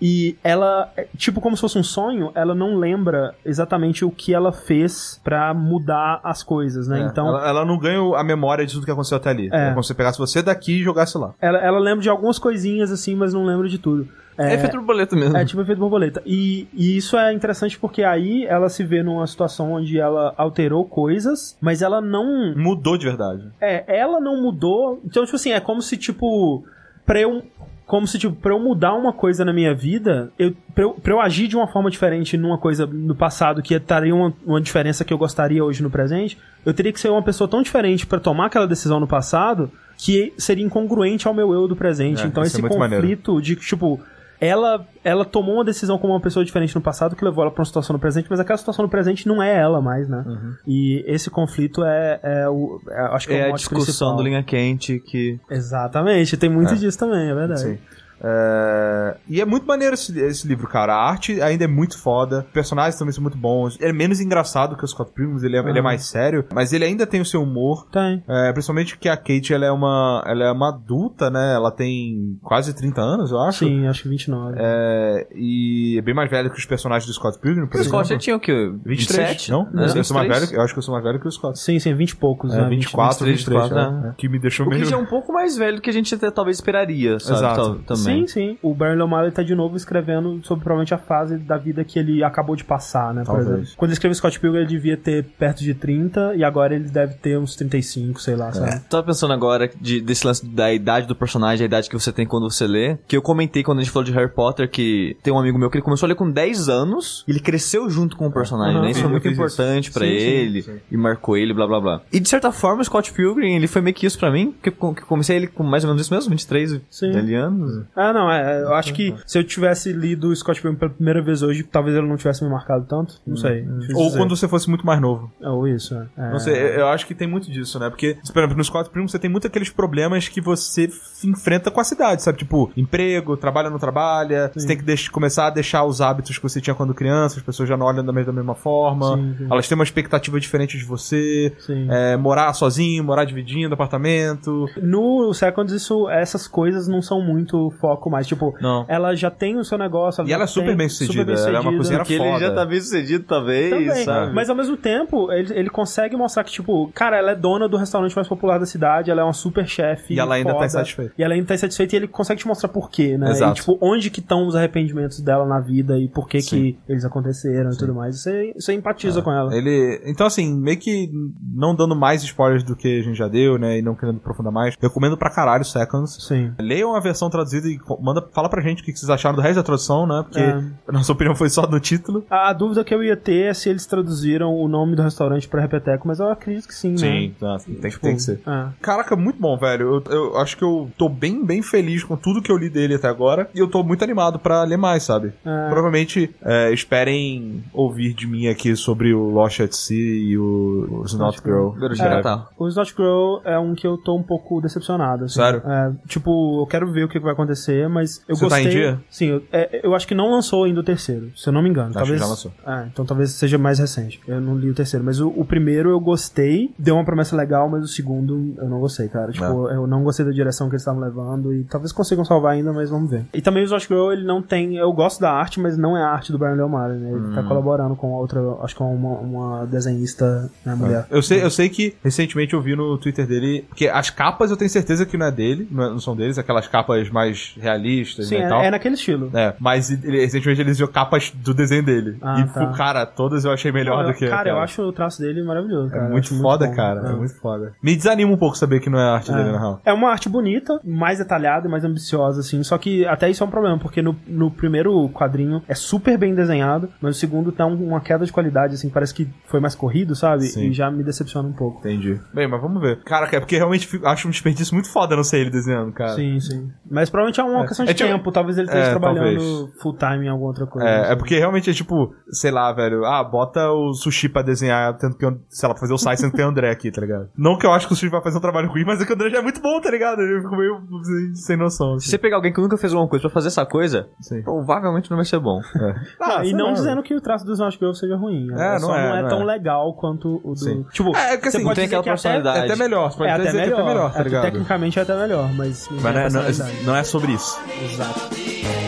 E ela, é, tipo como se fosse um sonho, ela não lembra exatamente o que ela fez pra mudar as coisas, né? É, Então, ela, ela não ganha a memória de tudo que aconteceu até ali. É. É como se você pegasse você daqui e jogasse lá. ela, ela lembra de algumas coisinhas assim, mas não lembra de tudo. É, efeito borboleta mesmo. É tipo efeito borboleta. E, e isso é interessante porque aí ela se vê numa situação onde ela alterou coisas, mas ela não. Mudou de verdade. É, ela não mudou. Então, tipo assim, é como se, tipo, pra eu. Como se, tipo, pra eu mudar uma coisa na minha vida, eu, pra, eu, pra eu agir de uma forma diferente numa coisa no passado que estaria uma, uma diferença que eu gostaria hoje no presente, eu teria que ser uma pessoa tão diferente pra tomar aquela decisão no passado que seria incongruente ao meu eu do presente. É, então, é esse maneiro. conflito de que, tipo, ela, ela tomou uma decisão como uma pessoa diferente no passado que levou ela pra uma situação no presente, mas aquela situação no presente não é ela mais, né? Uhum. E esse conflito é, é o. é- acho que é, É a discussão principal. do linha quente que. Exatamente, tem muito disso também, é verdade. Sim. É, E é muito maneiro esse, esse livro, cara. A arte ainda é muito foda. Os personagens também são muito bons. Ele é menos engraçado que o Scott Pilgrim, ele é, ele é Aham. mais sério. Mas ele ainda tem o seu humor. Tem. É, principalmente que a Kate, ela é uma, ela é uma adulta, né? Ela tem quase 30 anos, eu acho. Sim, acho que 29. É, e é bem mais velha que os personagens do Scott Pilgrim, por O Scott já exemplo. tinha o quê? 23? 27? Não? É, eu, sou mais 23? velho, eu acho que eu sou mais velho que o Scott. Sim, sim, 20 e poucos, É, né? 24, 23, 24, né? Que me deixou O que meio... já é um pouco mais velho do que a gente até talvez esperaria, sabe? Exato. Tal- também. Sim, sim. O Barry O'Malley tá de novo escrevendo sobre provavelmente a fase da vida que ele acabou de passar, né? Por Talvez. exemplo. Quando ele escreveu Scott Pilgrim, ele devia ter perto de 30 e agora ele deve ter uns 35, sei lá, sabe? Tava pensando agora de- desse lance da idade do personagem, a idade que você tem quando você lê. Que eu comentei quando a gente falou de Harry Potter, que tem um amigo meu que ele começou a ler com 10 anos e ele cresceu junto com o personagem, Aham. né? Isso foi muito importante pra Sim, sim, ele sim. e marcou ele, blá blá blá. E de certa forma, o Scott Pilgrim, ele foi meio que isso pra mim, porque eu que eu comecei ele com mais ou menos isso mesmo, 23 Sim. anos. Ah, não, é, eu acho que se eu tivesse lido o Scott Pilgrim pela primeira vez hoje, talvez ele não tivesse me marcado tanto. Não sei. difícil Ou dizer. quando você fosse muito mais novo. Ou isso, é. É. Não sei, eu- acho que tem muito disso, né? Porque, por exemplo, no Scott Pilgrim você tem muito aqueles problemas que você enfrenta com a cidade, sabe? Tipo, emprego, trabalha ou não trabalha, você tem que deix- começar a deixar os hábitos que você tinha quando criança, as pessoas já não olham da mesma, da mesma forma, Sim, sim. elas têm uma expectativa diferente de você, Sim. é, morar sozinho, morar dividindo apartamento. No Seconds, isso, essas coisas não são muito foco mais. Tipo, Não. ela já tem o seu negócio. E já ela é super bem sucedida, ela é uma cozinheira Porque ele foda. já tá bem sucedido, talvez, Também. sabe? Mas ao mesmo tempo, ele, ele consegue mostrar que, tipo, cara, ela é dona do restaurante mais popular da cidade, ela é uma super chefe. E ela ainda tá foda, insatisfeita. E ela ainda tá insatisfeita e ele consegue te mostrar por quê, né? Exato. E, tipo, onde que estão os arrependimentos dela na vida e por que Sim. que eles aconteceram e tudo mais. Você, você empatiza com ela. Ele. Então, assim, meio que não dando mais spoilers do que a gente já deu, né? E não querendo aprofundar mais. Eu recomendo pra caralho Seconds. Sim. Leiam a versão traduzida e manda, fala pra gente o que vocês acharam do resto da tradução, né? Porque É. a nossa opinião foi só no título. A, a dúvida que eu ia ter é se eles traduziram o nome do restaurante pra Repeteco, mas eu acredito que sim, né? tá, tem, Tipo, tem que ser. é. Caraca, muito bom, velho. Eu, eu acho que eu tô bem, bem feliz com tudo que eu li dele até agora. E eu tô muito animado pra ler mais, sabe? É. Provavelmente é, esperem ouvir de mim aqui sobre o Lost at Sea e o, o Snot Girl. É. Natal. O Snot Grow é um que eu tô um pouco decepcionado. assim. Sério? É, tipo, eu quero ver o que vai acontecer mas eu Você tá gostei. em dia? Sim, eu, é, eu acho que não lançou ainda o terceiro, se eu não me engano. Acho talvez que já lançou. Ah, então talvez seja mais recente. Eu não li o terceiro, mas o, o primeiro eu gostei, deu uma promessa legal, mas o segundo eu não gostei, cara. Tipo, eu não gostei da direção que eles estavam levando e talvez consigam salvar ainda, mas vamos ver. E também o Josh Girl, ele não tem, eu gosto da arte, mas não é a arte do Brian Lee O'Malley, né? Ele Hum. tá colaborando com outra, acho que com uma, uma desenhista, né, mulher. Eu sei, eu sei que recentemente eu vi no Twitter dele, porque as capas eu tenho certeza que não é dele, não, é- não são deles, aquelas capas mais realistas Sim, né, e tal. é, é naquele estilo. É, mas ele- recentemente eles viram capas do desenho dele. Ah, e, tá. cara, todas eu achei melhor Não, do que cara, eu aquela. acho o traço dele maravilhoso, cara. É Eu muito foda, bom. cara. É. É. muito foda. Me desanima um pouco saber que não é a arte dele, na real. É uma arte bonita, mais detalhada e mais ambiciosa, assim. Só que até isso é um problema, porque no, no primeiro quadrinho é super bem desenhado, mas no segundo tá um- uma queda de qualidade, assim, parece que foi mais corrido, sabe? Sim. E já me decepciona um pouco. Entendi. Bem, mas vamos ver. Cara, é porque realmente acho um desperdício muito foda não ser ele desenhando, cara. Sim, sim. Mas provavelmente é uma É. questão de É tipo- tempo, talvez ele esteja É, trabalhando talvez. full time em alguma outra coisa. É, assim. é porque realmente é tipo, sei lá, velho, ah, bota o sushi pra desenhar, tendo que, sei lá, pra fazer o Sai sem ter o André aqui, tá ligado? Não que eu acho que o sushi vai fazer um trabalho ruim, mas é que o André já é muito bom, tá ligado? Eu fico meio sem, noção. Se Assim. você pegar alguém que nunca fez alguma coisa pra fazer essa coisa, Sim. provavelmente não vai ser bom. É. Não, e não lá. dizendo que o traço do Smash Girl seja ruim. É, só não é, não é não tão é. legal quanto o do. Sim. Tipo, É, é que assim, você não pode tem aquela que até- personalidade. É até melhor, você pode É até dizer que é melhor. até melhor, tá é, ligado? Tecnicamente é até melhor, mas. Mas não é, não, personalidade. é- não é sobre isso. Exato.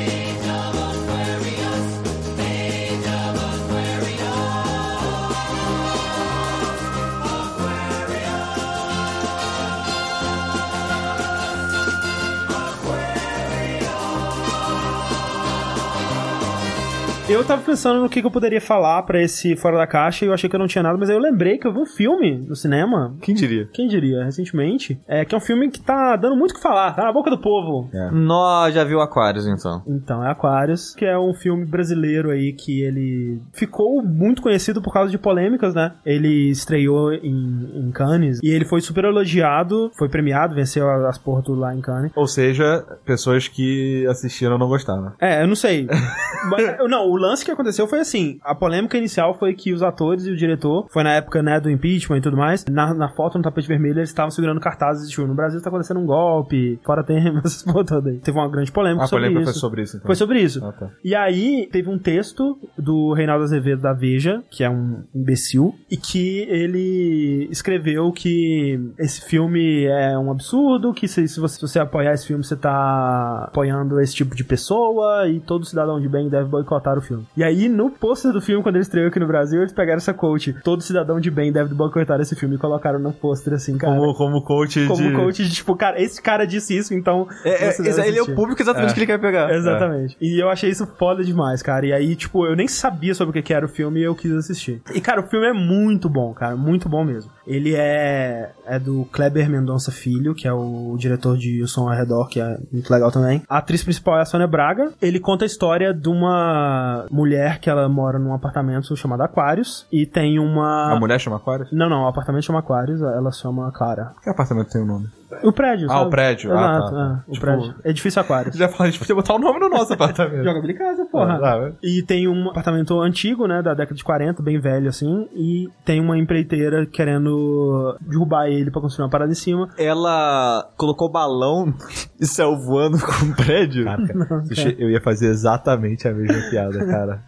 Eu tava pensando no que, que eu poderia falar pra esse Fora da Caixa e eu achei que eu não tinha nada, mas aí eu lembrei que eu vi um filme no cinema. Quem diria? Quem diria, recentemente? É que é um filme que tá dando muito o que falar, tá na boca do povo. Nós já viu Aquários, então. Então, é Aquarius, que é um filme brasileiro aí que ele ficou muito conhecido por causa de polêmicas, né? Ele estreou em, em Cannes e ele foi super elogiado, foi premiado, venceu as porras tudo lá em Cannes. Ou seja, pessoas que assistiram não gostaram. É, eu não sei. Mas, não, o lance que aconteceu foi assim: a polêmica inicial foi que os atores e o diretor, foi na época né, do impeachment e tudo mais, na, na foto no tapete vermelho eles estavam segurando cartazes de tipo, no Brasil tá acontecendo um golpe, fora tem essas porra aí. Teve uma grande polêmica A sobre polêmica isso. foi sobre isso, então. Foi sobre isso. Ah, tá. E aí, teve um texto do Reinaldo Azevedo da Veja, que é um imbecil, e que ele escreveu que esse filme é um absurdo, que se, se você, se você apoiar esse filme, você tá apoiando esse tipo de pessoa, e todo cidadão de bem deve boicotar o filme. E aí, no pôster do filme, quando ele estreou aqui no Brasil, eles pegaram essa quote, todo cidadão de bem deve boicotar esse filme, e colocaram no pôster assim, cara. Como, como coach Como de... coach de tipo, cara, esse cara disse isso, então. É, é, ele é o público exatamente É. que ele quer pegar. Exatamente. E eu achei isso foda demais, cara. E aí, tipo, eu nem sabia sobre o que que era o filme e eu quis assistir. E, cara, o filme é muito bom, cara. Muito bom mesmo. Ele é, é do Kleber Mendonça Filho, que é o diretor de O Som ao Redor, que é muito legal também. A atriz principal é a Sônia Braga. Ele conta a história de uma mulher que ela mora num apartamento chamado Aquários. E tem uma. A mulher chama Aquarius? Não, não, o apartamento chama Aquários, ela chama Clara. Que apartamento tem o nome? O prédio, Ah, sabe? o prédio. Ah, Exato, tá. é, o Tipo- prédio. Edifício Aquários. Já falei, a gente podia botar o nome no nosso apartamento. Joga de casa, porra. Ah, E tem um apartamento antigo, né, da década de 40, bem velho assim, e tem uma empreiteira querendo derrubar ele pra construir uma parada em cima. Ela colocou balão e saiu voando com o prédio. Caraca, Sushi, eu ia fazer exatamente a mesma piada, cara.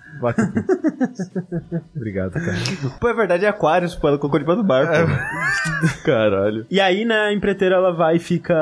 Obrigado, cara. Pô, é verdade, é Aquários, pô. Ela colocou debaixo do bar, pô. Caralho. E aí, né, a empreiteira ela vai e fica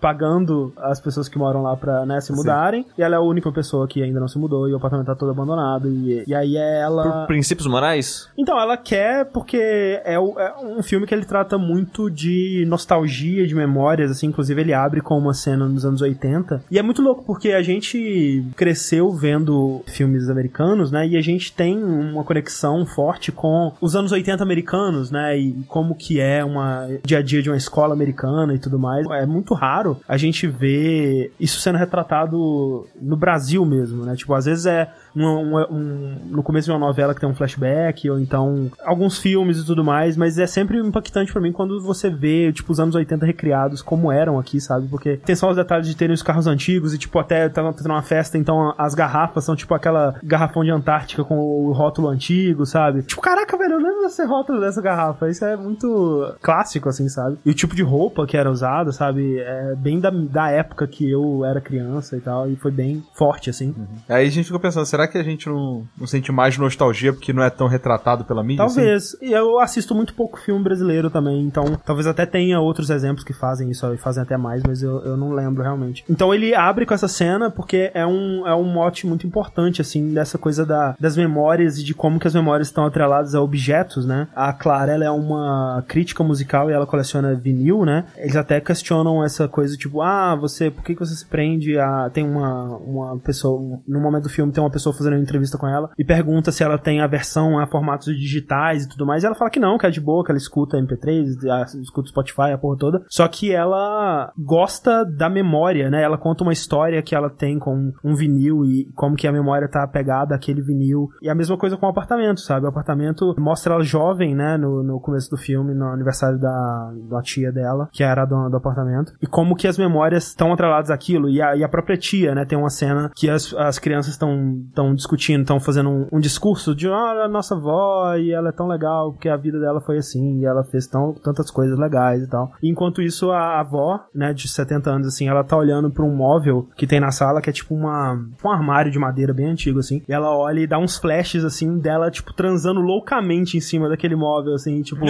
pagando as pessoas que moram lá pra, né, se mudarem. E ela é a única pessoa que ainda não se mudou e o apartamento tá todo abandonado. E, e aí é ela. Por princípios morais? Então, ela quer porque é, o- é um filme que ele trata muito de nostalgia, de memórias, assim, inclusive ele abre com uma cena nos anos 80. E é muito louco porque a gente cresceu vendo filmes americanos, né? E a gente tem uma conexão forte com os anos 80 americanos, né? E como que é uma dia a dia de uma escola americana e tudo mais. É muito raro a gente ver isso sendo retratado no Brasil mesmo, né? Tipo, às vezes é um, um- um- no começo de uma novela que tem um flashback, ou então alguns filmes e tudo mais, mas é sempre impactante pra mim quando você vê, tipo, os anos 80 recriados como eram aqui, sabe? Porque tem só os detalhes de terem os carros antigos e, tipo, até tá tendo uma festa, então as garrafas são, tipo, aquela garrafão de Antártica com o rótulo antigo, sabe? Tipo, caraca, velho, eu lembro desse rótulo dessa garrafa. Isso é muito clássico, assim, sabe? E o tipo de roupa que era usada, sabe? É bem da, da época que eu era criança e tal, e foi bem forte, assim. Aí a gente ficou pensando, será que a gente não, não sente mais nostalgia porque não é tão retratado pela mídia? assim? Talvez. E eu assisto muito pouco filme brasileiro também, então talvez até tenha outros exemplos que fazem isso e fazem até mais, mas eu, eu não lembro realmente. Então ele abre com essa cena porque é um, é um mote muito importante, assim, dessa coisa da, das memórias e de como que as memórias estão atreladas a objetos, né? A Clara, ela é uma crítica musical e ela coleciona vinil, né? Eles até questionam essa coisa, tipo, ah, você, por que, que você se prende a... Tem uma, uma pessoa, no momento do filme tem uma pessoa fazendo uma entrevista com ela e pergunta se ela tem aversão a formatos digitais e tudo mais, e ela fala que não, que é de boa, que ela escuta MP3, a- escuta Spotify, a porra toda, só que ela gosta da memória, né? Ela conta uma história que ela tem com um vinil e como que a memória tá apegada àquele vinil. E a mesma coisa com o apartamento, sabe? O apartamento mostra ela jovem, né? No, no começo do filme, no aniversário da, da tia dela, que era a dona do apartamento. E como que as memórias estão atreladas àquilo. E a, e a própria tia, né? Tem uma cena que as, as crianças estão estão discutindo, estão fazendo um, um discurso de, ah, a nossa avó, e ela é tão legal, porque a vida dela foi assim, e ela fez tão, tantas coisas legais e tal. E enquanto isso, a avó, né, de 70 anos, assim, ela tá olhando pra um móvel que tem na sala, que é tipo uma, um armário de madeira bem antigo, assim, e ela olha e dá uns flashes, assim, dela, tipo, transando loucamente em cima daquele móvel, assim, tipo...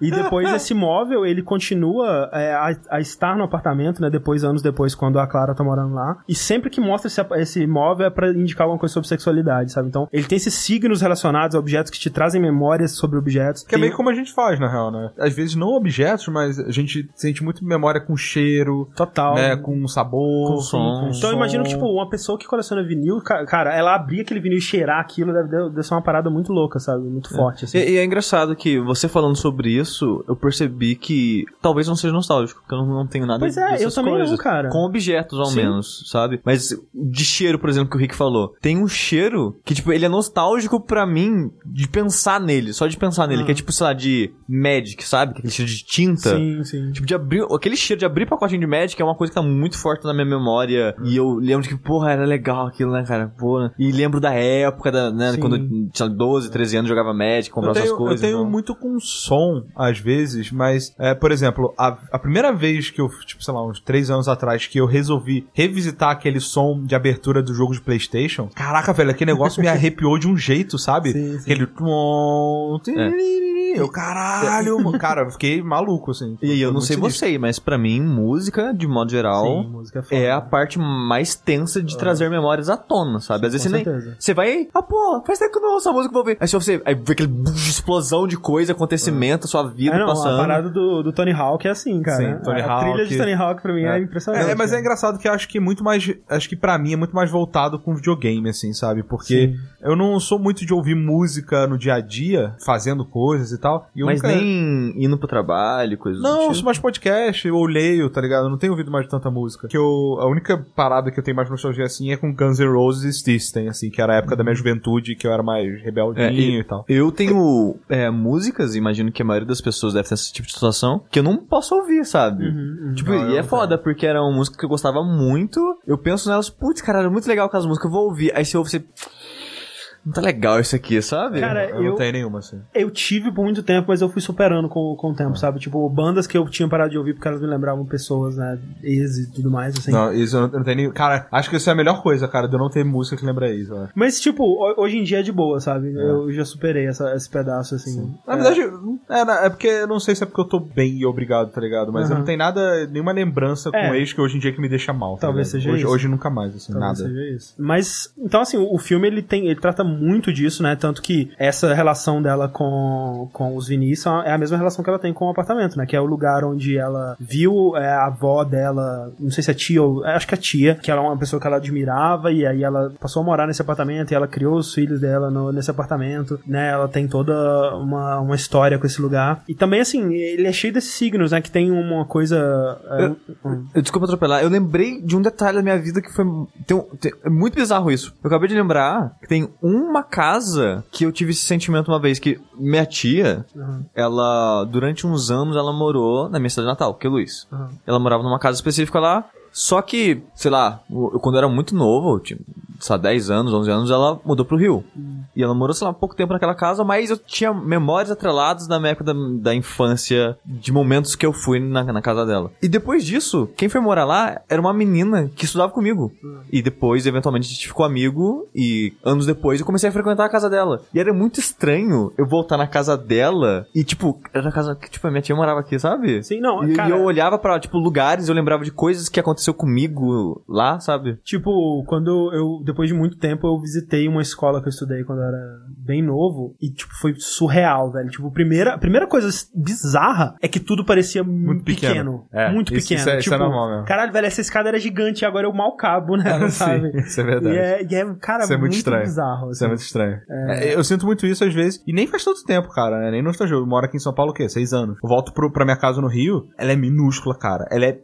e depois esse móvel, ele continua é, a, a estar no apartamento, né, depois, anos depois, quando a Clara tá morando lá, e sempre que mostra esse, esse móvel é pra indicar alguma coisa sobre sexualidade, sabe? Então, ele tem esses signos relacionados a objetos que te trazem memórias sobre objetos. Que é Tem- meio como a gente faz, na real, né? Às vezes não objetos, mas a gente sente muito memória com cheiro, Total. né? Com sabor, Com som. com Então eu imagino que, tipo, uma pessoa que coleciona vinil, ca- cara, ela abrir aquele vinil e cheirar aquilo deve, deve ser uma parada muito louca, sabe? Muito forte, assim. E, e é engraçado que você falando sobre isso, eu percebi que talvez não seja nostálgico, porque eu não, não tenho nada Pois é, dessas eu também não, coisas. cara. Com objetos, ao Sim. menos, sabe? Mas de cheiro, por exemplo, que o Rick falou. Tem um cheiro que, tipo, ele é nostálgico pra mim de pensar nele, só de pensar nele, Ah. que é tipo, sei lá, de Magic, sabe? Aquele cheiro de tinta. Sim, sim. Tipo, de abrir. Aquele cheiro de abrir pacotinho de Magic é uma coisa que tá muito forte na minha memória. E eu lembro de que, porra, era legal aquilo, né, cara? Porra. E lembro da época, da, né? Sim. Quando eu tinha 12, 13 anos, jogava Magic, comprava tenho, essas coisas. eu tenho então. muito com som, às vezes, mas, é, por exemplo, a, a primeira vez que eu, tipo, sei lá, uns três anos atrás, que eu resolvi revisitar aquele som de abertura do jogo de Playstation, caraca, velho, aquele negócio me arrepiou de um jeito, sabe? Sim, sim. Aquele... tiriri, Eu, caralho, mano. cara, eu fiquei maluco, assim. E eu não sei sinistro. você, mas pra mim, música, de modo geral, Sim, música é é a parte mais tensa de trazer memórias à tona, sabe? Às vezes com você nem. certeza. Você vai. Ah, pô, faz tempo que eu não ouço essa música, vou ver. Aí se você. Aí vê aquele explosão de coisa, acontecimento, sua vida É, não, passando. a parada do, do Tony Hawk é assim, cara. Sim, Tony a Hawk. trilha de Tony Hawk pra mim é, impressionante. É, mas é engraçado que eu acho que é muito mais. Acho que pra mim é muito mais voltado com videogame, assim, sabe? Porque Sim. eu não sou muito de ouvir música no dia a dia, fazendo coisas e tal. E eu Mas nunca- nem indo pro trabalho, coisas do Não, eu tipo. mais podcast, eu leio, tá ligado? Eu não tenho ouvido mais tanta música. Que eu, a única parada que eu tenho mais nostalgia assim é com Guns N' Roses e System, assim, que era a época da minha juventude, que eu era mais rebeldinho É, e- e tal. Eu tenho é, músicas, imagino que a maioria das pessoas deve ter esse tipo de situação, que eu não posso ouvir, sabe? Uhum, Tipo, Não, e eu é foda, porque era uma música que eu gostava muito. Eu penso nelas, putz, cara, era muito legal aquelas músicas, eu vou ouvir. Aí você ouve, você. Não tá legal isso aqui, sabe? Cara, eu, eu- não tenho nenhuma, assim. Eu tive por muito tempo, mas eu fui superando com, com o tempo, sabe? Tipo, bandas que eu tinha parado de ouvir porque elas me lembravam pessoas, né? Ex e tudo mais, assim. Não, isso eu não, eu não tenho nem. Cara, acho que isso é a melhor coisa, cara, de eu não ter música que lembra isso, eu acho. Mas, tipo, ho- hoje em dia é de boa, sabe? Eu já superei essa- esse pedaço, assim. Na verdade, é, é porque eu não sei se é porque eu tô bem e obrigado, tá ligado? Mas eu Aham. não tenho nada, nenhuma lembrança com É. ex que hoje em dia que me deixa mal. tá Talvez ligado? seja hoje, isso. Hoje nunca mais, assim, Talvez nada. seja isso. Mas, então, assim, o, o filme, ele tem, ele trata muito disso, né? Tanto que essa relação dela com, com os Vinícius é a mesma relação que ela tem com o apartamento, né? Que é o lugar onde ela viu é, a avó dela, não sei se é tia ou. Acho que é tia, que ela é uma pessoa que ela admirava, e aí ela passou a morar nesse apartamento e ela criou os filhos dela no, nesse apartamento, né? Ela tem toda uma, uma história com esse lugar. E também, assim, ele é cheio desses signos, né? Que tem uma coisa. é, Eu- um- Eu, desculpa atropelar, eu lembrei de um detalhe da minha vida que foi. Tem um- tem- é muito bizarro isso. Eu acabei de lembrar que tem uma casa que eu tive esse sentimento uma vez, que minha tia, Uhum. ela, durante uns anos, ela morou na minha cidade natal, que é Luiz. Uhum. Ela morava numa casa específica lá. Só que, sei lá, eu, quando eu era muito novo, eu tinha, sei lá, 10 anos, 11 anos, ela mudou pro Rio. E ela morou, sei lá, pouco tempo naquela casa, mas eu tinha memórias atreladas da minha época da, da infância, de momentos que eu fui na, na casa dela. E depois disso, quem foi morar lá era uma menina que estudava comigo. E depois, eventualmente, a gente ficou amigo, e anos depois eu comecei a frequentar a casa dela. E era muito estranho eu voltar na casa dela, e tipo, era a casa que, tipo, a minha tia morava aqui, sabe? Sim, não, E, cara. e eu olhava pra, tipo, lugares, eu lembrava de coisas que aconteceu comigo lá, sabe? Tipo, quando eu, depois de muito tempo, eu visitei uma escola que eu estudei quando eu era bem novo e, tipo, foi surreal, velho. Tipo, a primeira, a primeira coisa bizarra é que tudo parecia muito pequeno. pequeno. É, muito isso- pequeno. isso é- isso tipo, é normal mesmo. Caralho, velho, essa escada era gigante e agora eu mal cabo, né? sabe? Sim, isso é verdade. E é, e é, cara, Isso é muito muito, estranho. bizarro. Isso é assim. muito estranho. É, eu sinto muito isso às vezes. E nem faz tanto tempo, cara. Né? Nem nostalgia. Eu moro aqui em São Paulo o quê? Seis anos. Eu volto pro, pra minha casa no Rio. Ela é minúscula, cara. Ela é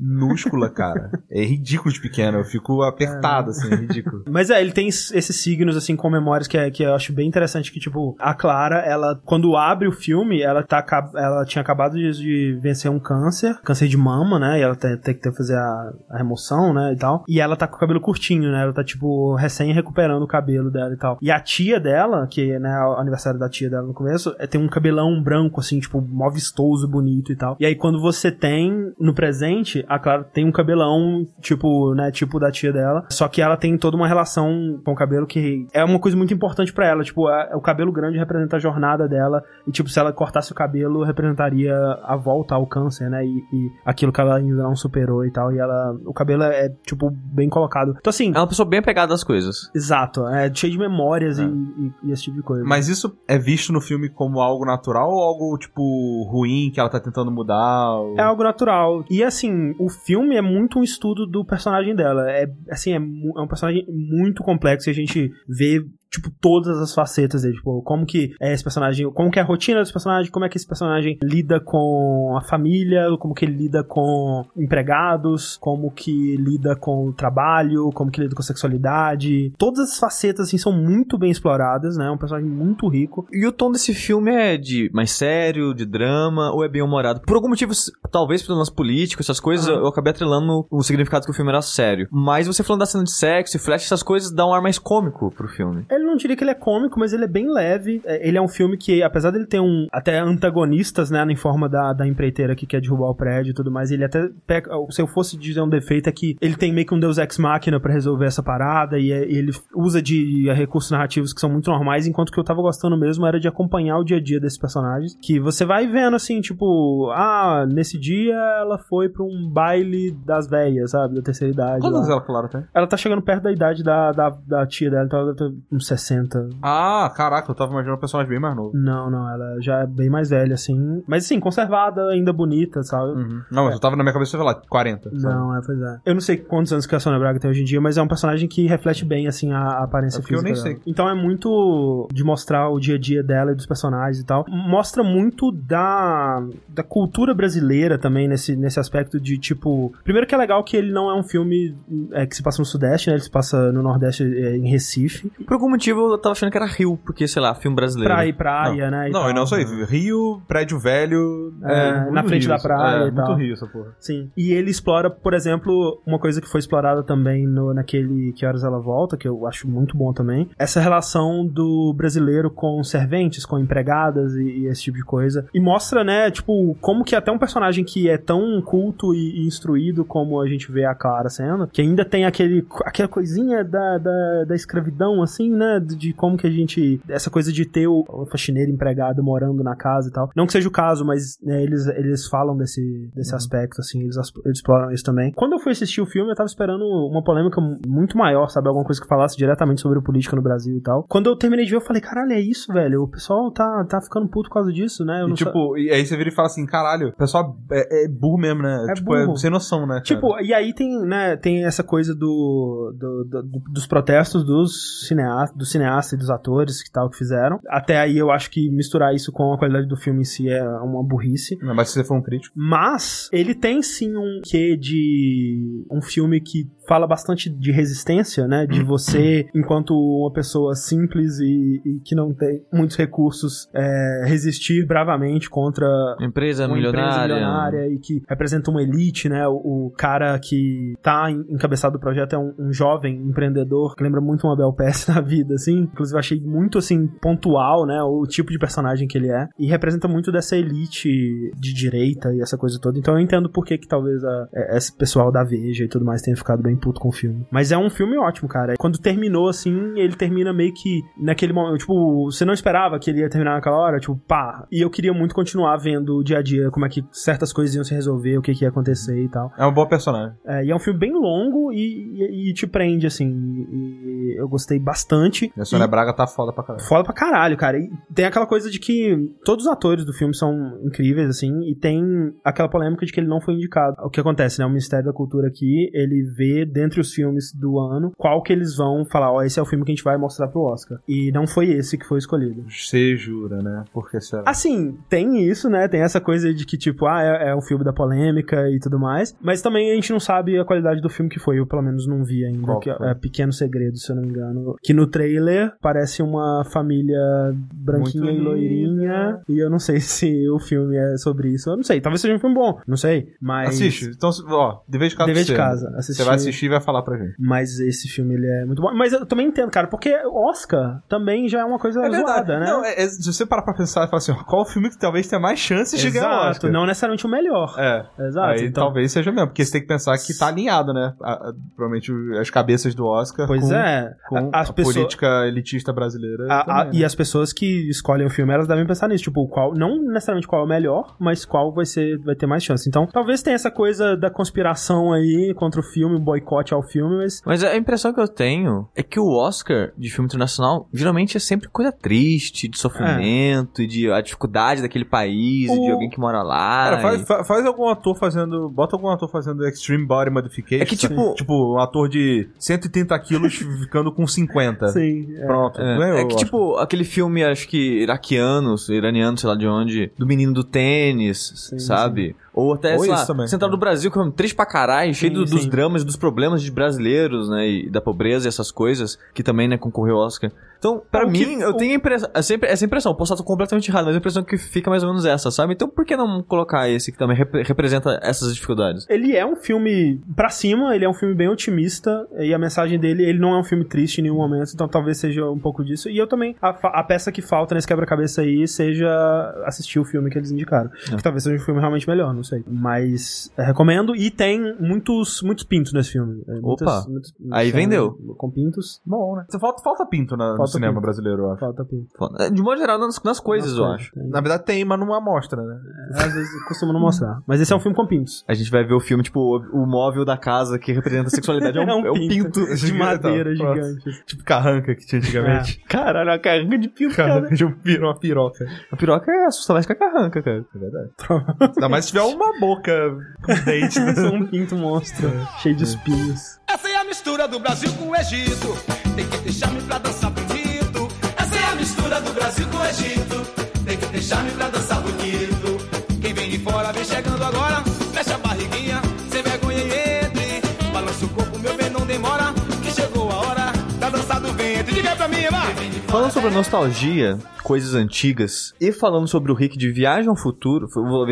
minúscula, cara. É ridículo de pequena. Eu fico apertado, assim. É ridículo. Mas é, ele tem esses signos, assim, com memórias que, é, que eu acho bem interessante, que, tipo, a Clara, ela, quando abre o filme, ela tá, ela tinha acabado de, de vencer um câncer, câncer de mama, né, e ela tem, tem que fazer a, a remoção, né, e tal, e ela tá com o cabelo curtinho, né, ela tá, tipo, recém recuperando o cabelo dela e tal. E a tia dela, que, né, é o aniversário da tia dela no começo, é, tem um cabelão branco, assim, tipo, mó vistoso, bonito e tal. E aí, quando você tem, no presente, a Clara tem um cabelão, tipo, né, tipo da tia dela, só que ela tem toda uma relação com o cabelo que é uma coisa muito importante pra ela, tipo, a- o cabelo grande representa a jornada dela, e tipo, se ela cortasse o cabelo, representaria a volta ao câncer, né, e, e aquilo que ela ainda não superou e tal, e ela, o cabelo é, tipo, bem colocado. Então, assim, É uma pessoa bem apegada às coisas. exato, é cheio de memórias e, e- e esse tipo de coisa. Mas isso é visto no filme como algo natural ou algo, tipo, ruim que ela tá tentando mudar? ou- É algo natural. E assim, o filme é muito um estudo do personagem dela. É assim, é, é um personagem muito complexo e a gente vê tipo todas as facetas dele, tipo, como que é esse personagem, como que é a rotina desse personagem, como é que esse personagem lida com a família, como que ele lida com empregados, como que lida com o trabalho, como que lida com a sexualidade. Todas as facetas assim são muito bem exploradas, né? É um personagem muito rico. E o tom desse filme é de mais sério, de drama, ou é bem humorado? Por algum motivo, talvez pelo lance político, essas coisas, eu, eu acabei atrelando o significado que o filme era sério. Mas você falando da cena de sexo e flash, essas coisas dá um ar mais cômico pro filme. Ele não diria que ele é cômico, mas ele é bem leve. É, Ele é um filme que, apesar dele ter um até antagonistas, né, em forma da, da empreiteira que quer derrubar o prédio e tudo mais, ele até pega, se eu fosse dizer um defeito é que ele tem meio que um deus ex machina pra resolver essa parada e, é- ele usa de recursos narrativos que são muito normais, enquanto que eu tava gostando mesmo era de acompanhar o dia a dia desses personagens, que você vai vendo assim, tipo, ah, nesse dia ela foi pra um baile das velhas, sabe, da terceira idade. Anos ela, Clara, tem? Ela tá chegando perto da idade da, da, da tia dela, então ela ter uns 60, Ah, caraca, eu tava imaginando um personagem bem mais novo. não, não, ela já é bem mais velha, assim. Mas assim, conservada, ainda bonita, sabe? Uhum. Não, mas eu tava na minha cabeça, sei lá, 40. sabe? Não, é, pois é. Eu não sei quantos anos que a Sônia Braga tem hoje em dia, mas é um personagem que reflete bem, assim, a, a aparência É porque eu física nem dela. sei. Então é muito de mostrar o dia a dia dela e dos personagens e tal. Mostra muito da, da cultura brasileira também, nesse, nesse aspecto de, tipo... Primeiro que é legal que ele não é um filme é, que se passa no Sudeste, né? Ele se passa no Nordeste, é, em Recife. Por algum motivo eu tava achando que era Rio, porque, sei lá, filme brasileiro. Praia e praia, né? e Não, tal. e não só isso. Rio, prédio velho. É, muito na frente Rio da praia É, e muito tal. Rio essa porra. Sim. E ele explora, por exemplo, uma coisa que foi explorada também no, naquele Que Horas Ela Volta, que eu acho muito bom também. Essa relação do brasileiro com serventes, com empregadas e, e esse tipo de coisa. E mostra, né, tipo, como que até um personagem que é tão culto e, e instruído como a gente vê a Clara sendo, que ainda tem aquele, aquela coisinha da, da, da escravidão, assim, né? Né, de como que a gente, essa coisa de ter o, o faxineiro empregado morando na casa e tal. Não que seja o caso, mas né, eles, eles falam desse, desse aspecto, assim, eles, eles exploram isso também. Quando eu fui assistir o filme, eu tava esperando uma polêmica muito maior, sabe? Alguma coisa que falasse diretamente sobre política no Brasil e tal. Quando eu terminei de ver, eu falei, caralho, é isso, velho. O pessoal tá, tá ficando puto por causa disso, né? Eu E tipo, e aí você vira e fala assim, caralho, o pessoal é, é burro mesmo, né? É tipo, burro. é sem noção, né? cara? Tipo, e aí tem, né, tem essa coisa do, do- do- do- dos protestos dos cineastas, do cineasta e dos atores que tal que fizeram. Até aí eu acho que misturar isso com a qualidade do filme em si é uma burrice. Não, mas se você for um crítico. Mas ele tem sim um quê de um filme que fala bastante de resistência, né? De você, enquanto uma pessoa simples e, e que não tem muitos recursos, é, resistir bravamente contra Empresa uma milionária. empresa milionária e que representa uma elite, né? O, o cara que tá en- encabeçado do projeto é um, um jovem empreendedor que lembra muito uma Bel Pass na vida, assim. Inclusive, eu achei muito, assim, pontual, né? O tipo de personagem que ele é. E representa muito dessa elite de direita e essa coisa toda. Então eu entendo por que que talvez a- é- esse pessoal da Veja e tudo mais tenha ficado bem puto com o filme. Mas é um filme ótimo, cara. Quando terminou, assim, ele termina meio que naquele momento, tipo, você não esperava que ele ia terminar naquela hora, tipo, pá. E eu queria muito continuar vendo o dia a dia, como é que certas coisas iam se resolver, o que, que ia acontecer e tal. É um bom personagem. É, e é um filme bem longo e, e- e te prende, assim. E eu gostei bastante. E a Sônia Braga tá foda pra caralho. Foda pra caralho, cara. E tem aquela coisa de que todos os atores do filme são incríveis, assim, e tem aquela polêmica de que ele não foi indicado. O que acontece, né? O Ministério da Cultura aqui, ele vê dentre os filmes do ano qual que eles vão falar, ó, esse é o filme que a gente vai mostrar pro Oscar. E não foi esse que foi escolhido. Você jura, né? Porque será? Assim, tem isso, né? Tem essa coisa de que, tipo, ah, é, é o filme da polêmica e tudo mais. Mas também a gente não sabe a qualidade do filme que foi. Eu, pelo menos, não vi ainda. Que foi? é Pequeno Segredo, se eu não me engano. Que no trailer parece uma família branquinha Muito e loirinha. E eu não sei se o filme é sobre isso. Eu não sei. Talvez seja um filme bom. Não sei. Mas. Assiste. Então, ó, dever de casa. Dever de você. casa. Você Assistir- vai assistir e vai falar pra gente. Mas esse filme, ele é muito bom. Mas eu também entendo, cara, porque Oscar também já é uma coisa zoada, né? Não, é- é- se você parar pra pensar e falar assim, ó, qual o filme que talvez tenha mais chances de ganhar o Exato, Oscar? não necessariamente o melhor. É. Exato. Aí então, talvez seja mesmo, porque você tem que pensar que tá alinhado, né? A- a- provavelmente as cabeças do Oscar Pois com, é. com as a pessoas, política elitista brasileira. a- a- também, e né? as pessoas que escolhem o filme, elas devem pensar nisso, tipo, qual, não necessariamente qual é o melhor, mas qual vai ser, vai ter mais chance. Então, talvez tenha essa coisa da conspiração aí contra o filme, um boicote ao filme, mas Mas a impressão que eu tenho é que o Oscar de filme internacional geralmente é sempre coisa triste, de sofrimento, e de a dificuldade daquele país, e de O- alguém que mora lá. Cara, faz, e- fa- faz algum ator fazendo. Bota algum ator fazendo Extreme Body Modification. É que, tipo- Tipo, um ator de 130 quilos ficando com 50. sim. é. Pronto. É, é o que, Oscar. tipo, aquele filme, acho que iraquianos, iraniano, sei lá de onde, do menino do tênis, Sim, sabe? Ou até, Ou sei lá, também. Central do Brasil, que é um triste pra caralho, cheio do- dos dramas e dos problemas de brasileiros, né? E da pobreza e essas coisas, que também, né, concorreu ao Oscar. Então, pra É, o mim, que- eu o- tenho a impressão, é sempre essa impressão, posso estar completamente errado, mas a impressão que fica mais ou menos essa, sabe? Então, por que não colocar esse que também rep- representa essas dificuldades? Ele é um filme pra cima, ele é um filme bem otimista, e a mensagem dele, ele não é um filme triste em nenhum momento, então talvez seja um pouco disso. E eu também, a, a peça que falta nesse quebra-cabeça aí seja assistir o filme que eles indicaram. É. Que talvez seja um filme realmente melhor, não sei. Mas é, recomendo, e tem muitos, muitos pintos nesse filme. É, muitas- Opa, muitas- aí cenas vendeu. Com pintos, Bom, né? Falta, falta pinto na- Falta cinema pinto. brasileiro, eu acho. falta pinto. Foda. De modo geral, nas, nas coisas, eu acho. Tem. Na verdade tem, mas numa amostra, né? Às vezes costuma não mostrar. Mas esse é um filme com pintos. A gente vai ver o filme, tipo, o, o móvel da casa que representa a sexualidade é um, é um pinto. de madeira Pronto. gigante. Tipo carranca que tinha antigamente. Caralho, uma carranca de pinto, cara. Carranca de um piro, uma piroca. A piroca é assusta mais que a carranca, cara. É verdade. Ainda mais se tiver uma boca com dente. né? Um pinto monstro, cheio de espinhos. Essa é a mistura do Brasil com o Egito. Tem que deixar-me pra dançar do Brasil com o Egito. Tem que deixar-me pra dançar bonito. Quem vem de fora vem chegando agora. Pra mim. Falando sobre nostalgia, coisas antigas e falando sobre o Rick de Viagem ao Futuro,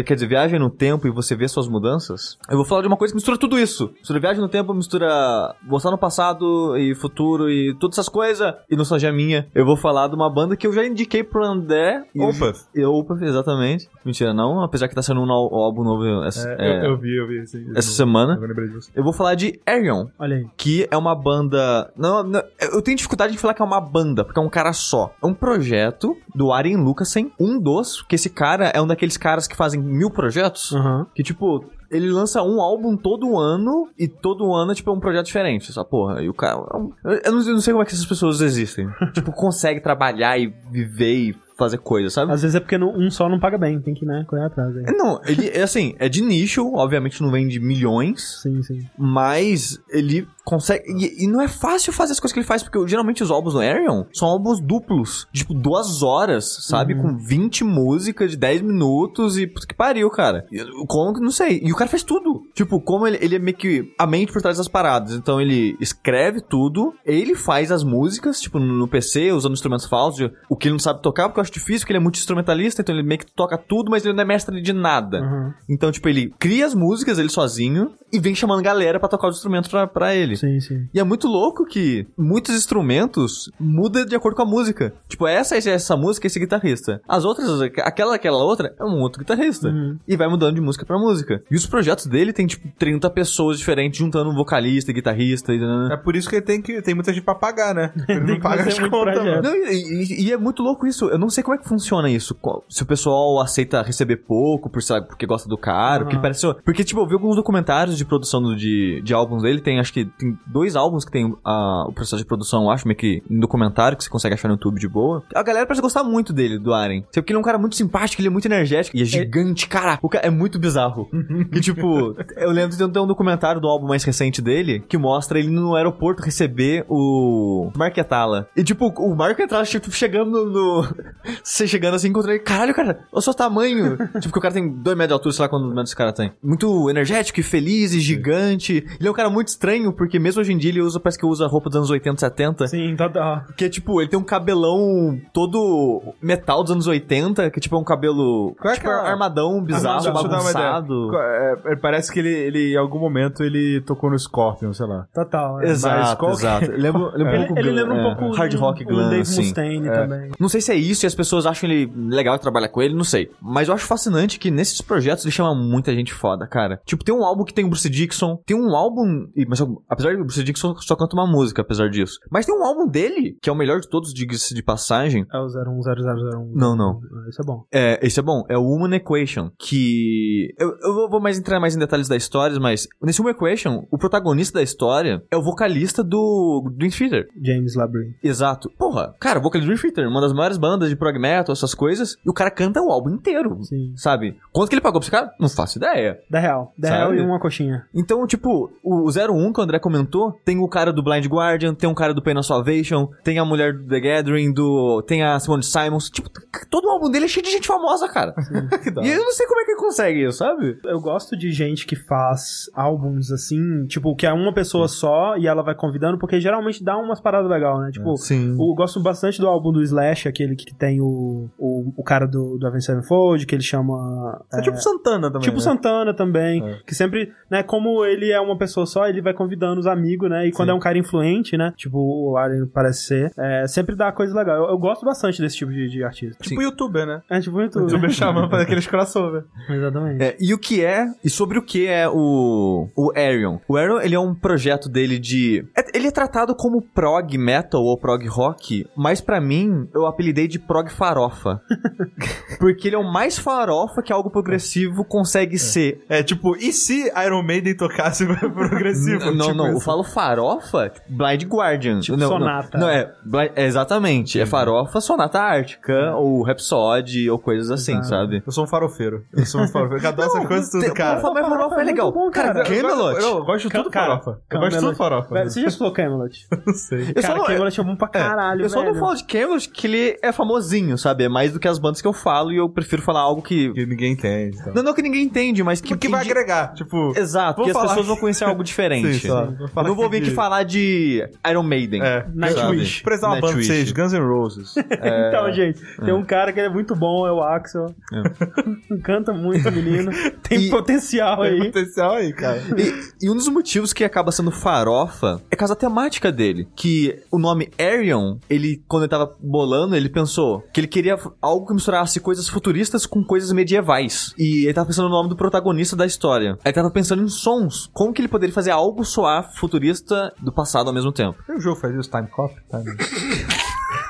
quer dizer, Viagem no Tempo e você vê suas mudanças, eu vou falar de uma coisa que mistura tudo isso. Mistura Viagem no Tempo, mistura voltar no passado e futuro e todas essas coisas e nostalgia minha. Eu vou falar de uma banda que eu já indiquei pro André. Opeth. E Opeth, exatamente. Mentira, não, apesar que tá saindo um álbum novo essa, é, eu, eu vi, eu vi. Esse, essa semana. Eu disso. Eu vou falar de Arion, Olha aí. que é uma banda. Não, não, eu tenho dificuldade de falar que é uma banda, porque é um cara só. É um projeto do Arjen Lucasen, um dos, que esse cara é um daqueles caras que fazem mil projetos. Aham. Que tipo. Ele lança um álbum todo ano e todo ano, tipo, é um projeto diferente, essa porra. E o cara. é Eu não, eu não sei como é que essas pessoas existem. tipo, consegue trabalhar e viver e fazer coisa, sabe? Às vezes é porque um só não paga bem, tem que, né, correr atrás aí. É, Não, ele é assim, é de nicho, obviamente não vende milhões, Sim, sim. mas ele consegue. E, e não é fácil fazer as coisas que ele faz, porque geralmente os álbuns do Arion são álbuns duplos, tipo, duas horas, sabe? Com 20 músicas de 10 minutos e. Puta que pariu, cara. E, Como que não sei. E o cara faz tudo. Tipo, como ele, ele é meio que a mente por trás das paradas. Então ele escreve tudo, ele faz as músicas, tipo, no, no PC, usando instrumentos falsos, o que ele não sabe tocar, porque eu acho difícil, porque ele é muito instrumentalista, então ele meio que toca tudo, mas ele não é mestre de nada. Uhum. Então, tipo, ele cria as músicas ele sozinho e vem chamando galera pra tocar os instrumentos pra, pra ele. Sim, sim. E é muito louco que muitos instrumentos mudam de acordo com a música. Tipo, essa é essa música, esse guitarrista. As outras, aquela, aquela outra, é um outro guitarrista. Uhum. E vai mudando de música pra música. E os projetos dele tem, tipo, 30 pessoas diferentes, juntando um vocalista, guitarrista e... É por isso que ele tem que tem muita gente pra pagar, né? Ele não paga as contas. Não, e, e- e é muito louco isso. Eu não sei como é que funciona isso. Se o pessoal aceita receber pouco por, sei lá, porque gosta do cara. Porque Aham. parece. Porque, tipo, eu vi alguns documentários de produção do- de, de álbuns dele. Tem, acho que, tem dois álbuns que tem ah, o processo de produção, eu acho, meio que em documentário, que você consegue achar no YouTube de boa. A galera parece gostar muito dele, do Aren. Sei porque ele é um cara muito simpático, ele é muito energético e é gigante, cara. O cara é muito bizarro. e, tipo, eu lembro de ter um documentário do álbum mais recente dele que mostra ele no aeroporto receber o Marquetala. E, tipo, o Marquetala, tipo, chegando no. no- Você chegando assim, encontrando ele. Caralho, cara, olha o seu tamanho. tipo, que o cara tem dois metros de altura, sei lá quantos metros esse cara tem. Muito energético e feliz e gigante. Ele é um cara muito estranho, porque mesmo hoje em dia ele usa, parece que usa roupa dos anos 80, 70. Sim, total. Que é tipo, ele tem um cabelão todo metal dos anos 80, que tipo é um cabelo Qual é tipo, aquela- armadão, bizarro, eu dar uma ideia. bagunçado. É, é, parece que ele, ele, em algum momento, ele tocou no Scorpion, sei lá. Total. é. Exato, Mas qual- exato. Lembra, lembra um pouco ele lembra um é, pouco hard do- rock o glam, Dave assim. Mustaine É. também. Não sei se é isso e as pessoas acham ele legal de trabalhar com ele, não sei. Mas eu acho fascinante que nesses projetos ele chama muita gente foda, cara. Tipo, tem um álbum que tem o Bruce Dixon, tem um álbum. e- Mas apesar de o Bruce Dixon só canta uma música, apesar disso. Mas tem um álbum dele, que é o melhor de todos, diga-se de passagem. É o 010001. Não, não. Ah, Isso é bom. É, esse é bom. É o Human Equation, que... Eu, eu vou- vou mais entrar mais em detalhes da história, mas nesse Human Equation, o protagonista da história é o vocalista do Dream Theater. James Labrie. Exato. Porra, cara, o vocalista do Dream Theater, uma das maiores bandas de prog metal, essas coisas, e o cara canta o álbum inteiro. Sim. Sabe? Quanto que ele pagou pra esse cara? Não faço ideia. Da real. Da Sabe? real e uma coxinha. Então, tipo, o 01 que o André comentou, tem o cara do Blind Guardian, tem um cara do Pain of Salvation, tem a mulher do The Gathering, do, tem a Simone Simons. Tipo, todo o álbum dele é cheio de gente famosa, cara. e eu não sei como é que ele consegue isso, sabe? Eu gosto de gente que faz álbuns assim, tipo, que é uma pessoa só e ela vai convidando, porque geralmente dá umas paradas legais, né? Tipo, Sim. eu gosto bastante do álbum do Slash, aquele que tem o, o, o cara do, do Avenged Sevenfold, que ele chama... É, tipo Santana também. Tipo né? Santana também, É. que sempre, né, como ele é uma pessoa só, ele vai convidando os amigos, né, e quando é um cara influente, né, tipo o Aren parece ser, é, sempre dá coisa legal. Eu, eu gosto bastante desse tipo de, de artista. Tipo youtuber, né? É tipo muito. Youtuber chamando pra aqueles crossover. Exatamente. É, e o que é, e sobre o que é o, o Arion? O Arion, ele é um projeto dele de... é- ele é tratado como prog metal ou prog rock, mas pra mim, eu apelidei de prog farofa. Porque ele é o mais farofa que algo progressivo consegue ser. É, tipo, e se Iron Maiden tocasse progressivo? Não, Tipo não, eu falo farofa, tipo, Blind Guardian. Tipo não, não, sonata. Não, é, Blind- é exatamente, é farofa, sonata ártica, ou Rhapsody, ou coisas assim, Exato. sabe? Eu sou um farofeiro. Eu sou um farofeiro. Eu adoro essas coisas tudo, cara. Farofa, mas farofa é legal. bom, cara, cara. Camelot. Eu, eu gosto de tudo Cara, farofa. Eu gosto de tudo farofa. Você já escutou Camelot? Não sei. Eu só cara, não- Camelot é bom pra caralho, Eu só não falo de Camelot que ele é famosinho, sabe? É mais do que as bandas que eu falo e eu prefiro falar algo que. Que ninguém entende. Então. Não, não que ninguém entende, mas que. Que vai agregar, tipo... Exato, que as pessoas vão conhecer algo diferente. Sim, Eu não vou vir aqui falar de Iron Maiden. É. Nightwish. Pra uma banda seja Guns N' Roses. Então, gente, tem um cara que ele é muito bom, é o Axel. Canta muito, menino. Tem E- potencial Tem aí. potencial aí, cara. E, e um dos motivos que acaba sendo farofa é causa temática dele. Que o nome Arion, ele, quando ele tava bolando, ele pensou que ele queria algo que misturasse coisas futuristas com coisas medievais. E ele tava pensando no nome do protagonista da história. Aí ele tava pensando em sons. Como que ele poderia fazer algo soar futurista do passado ao mesmo tempo? O jogo faz isso, Time Cop? Time,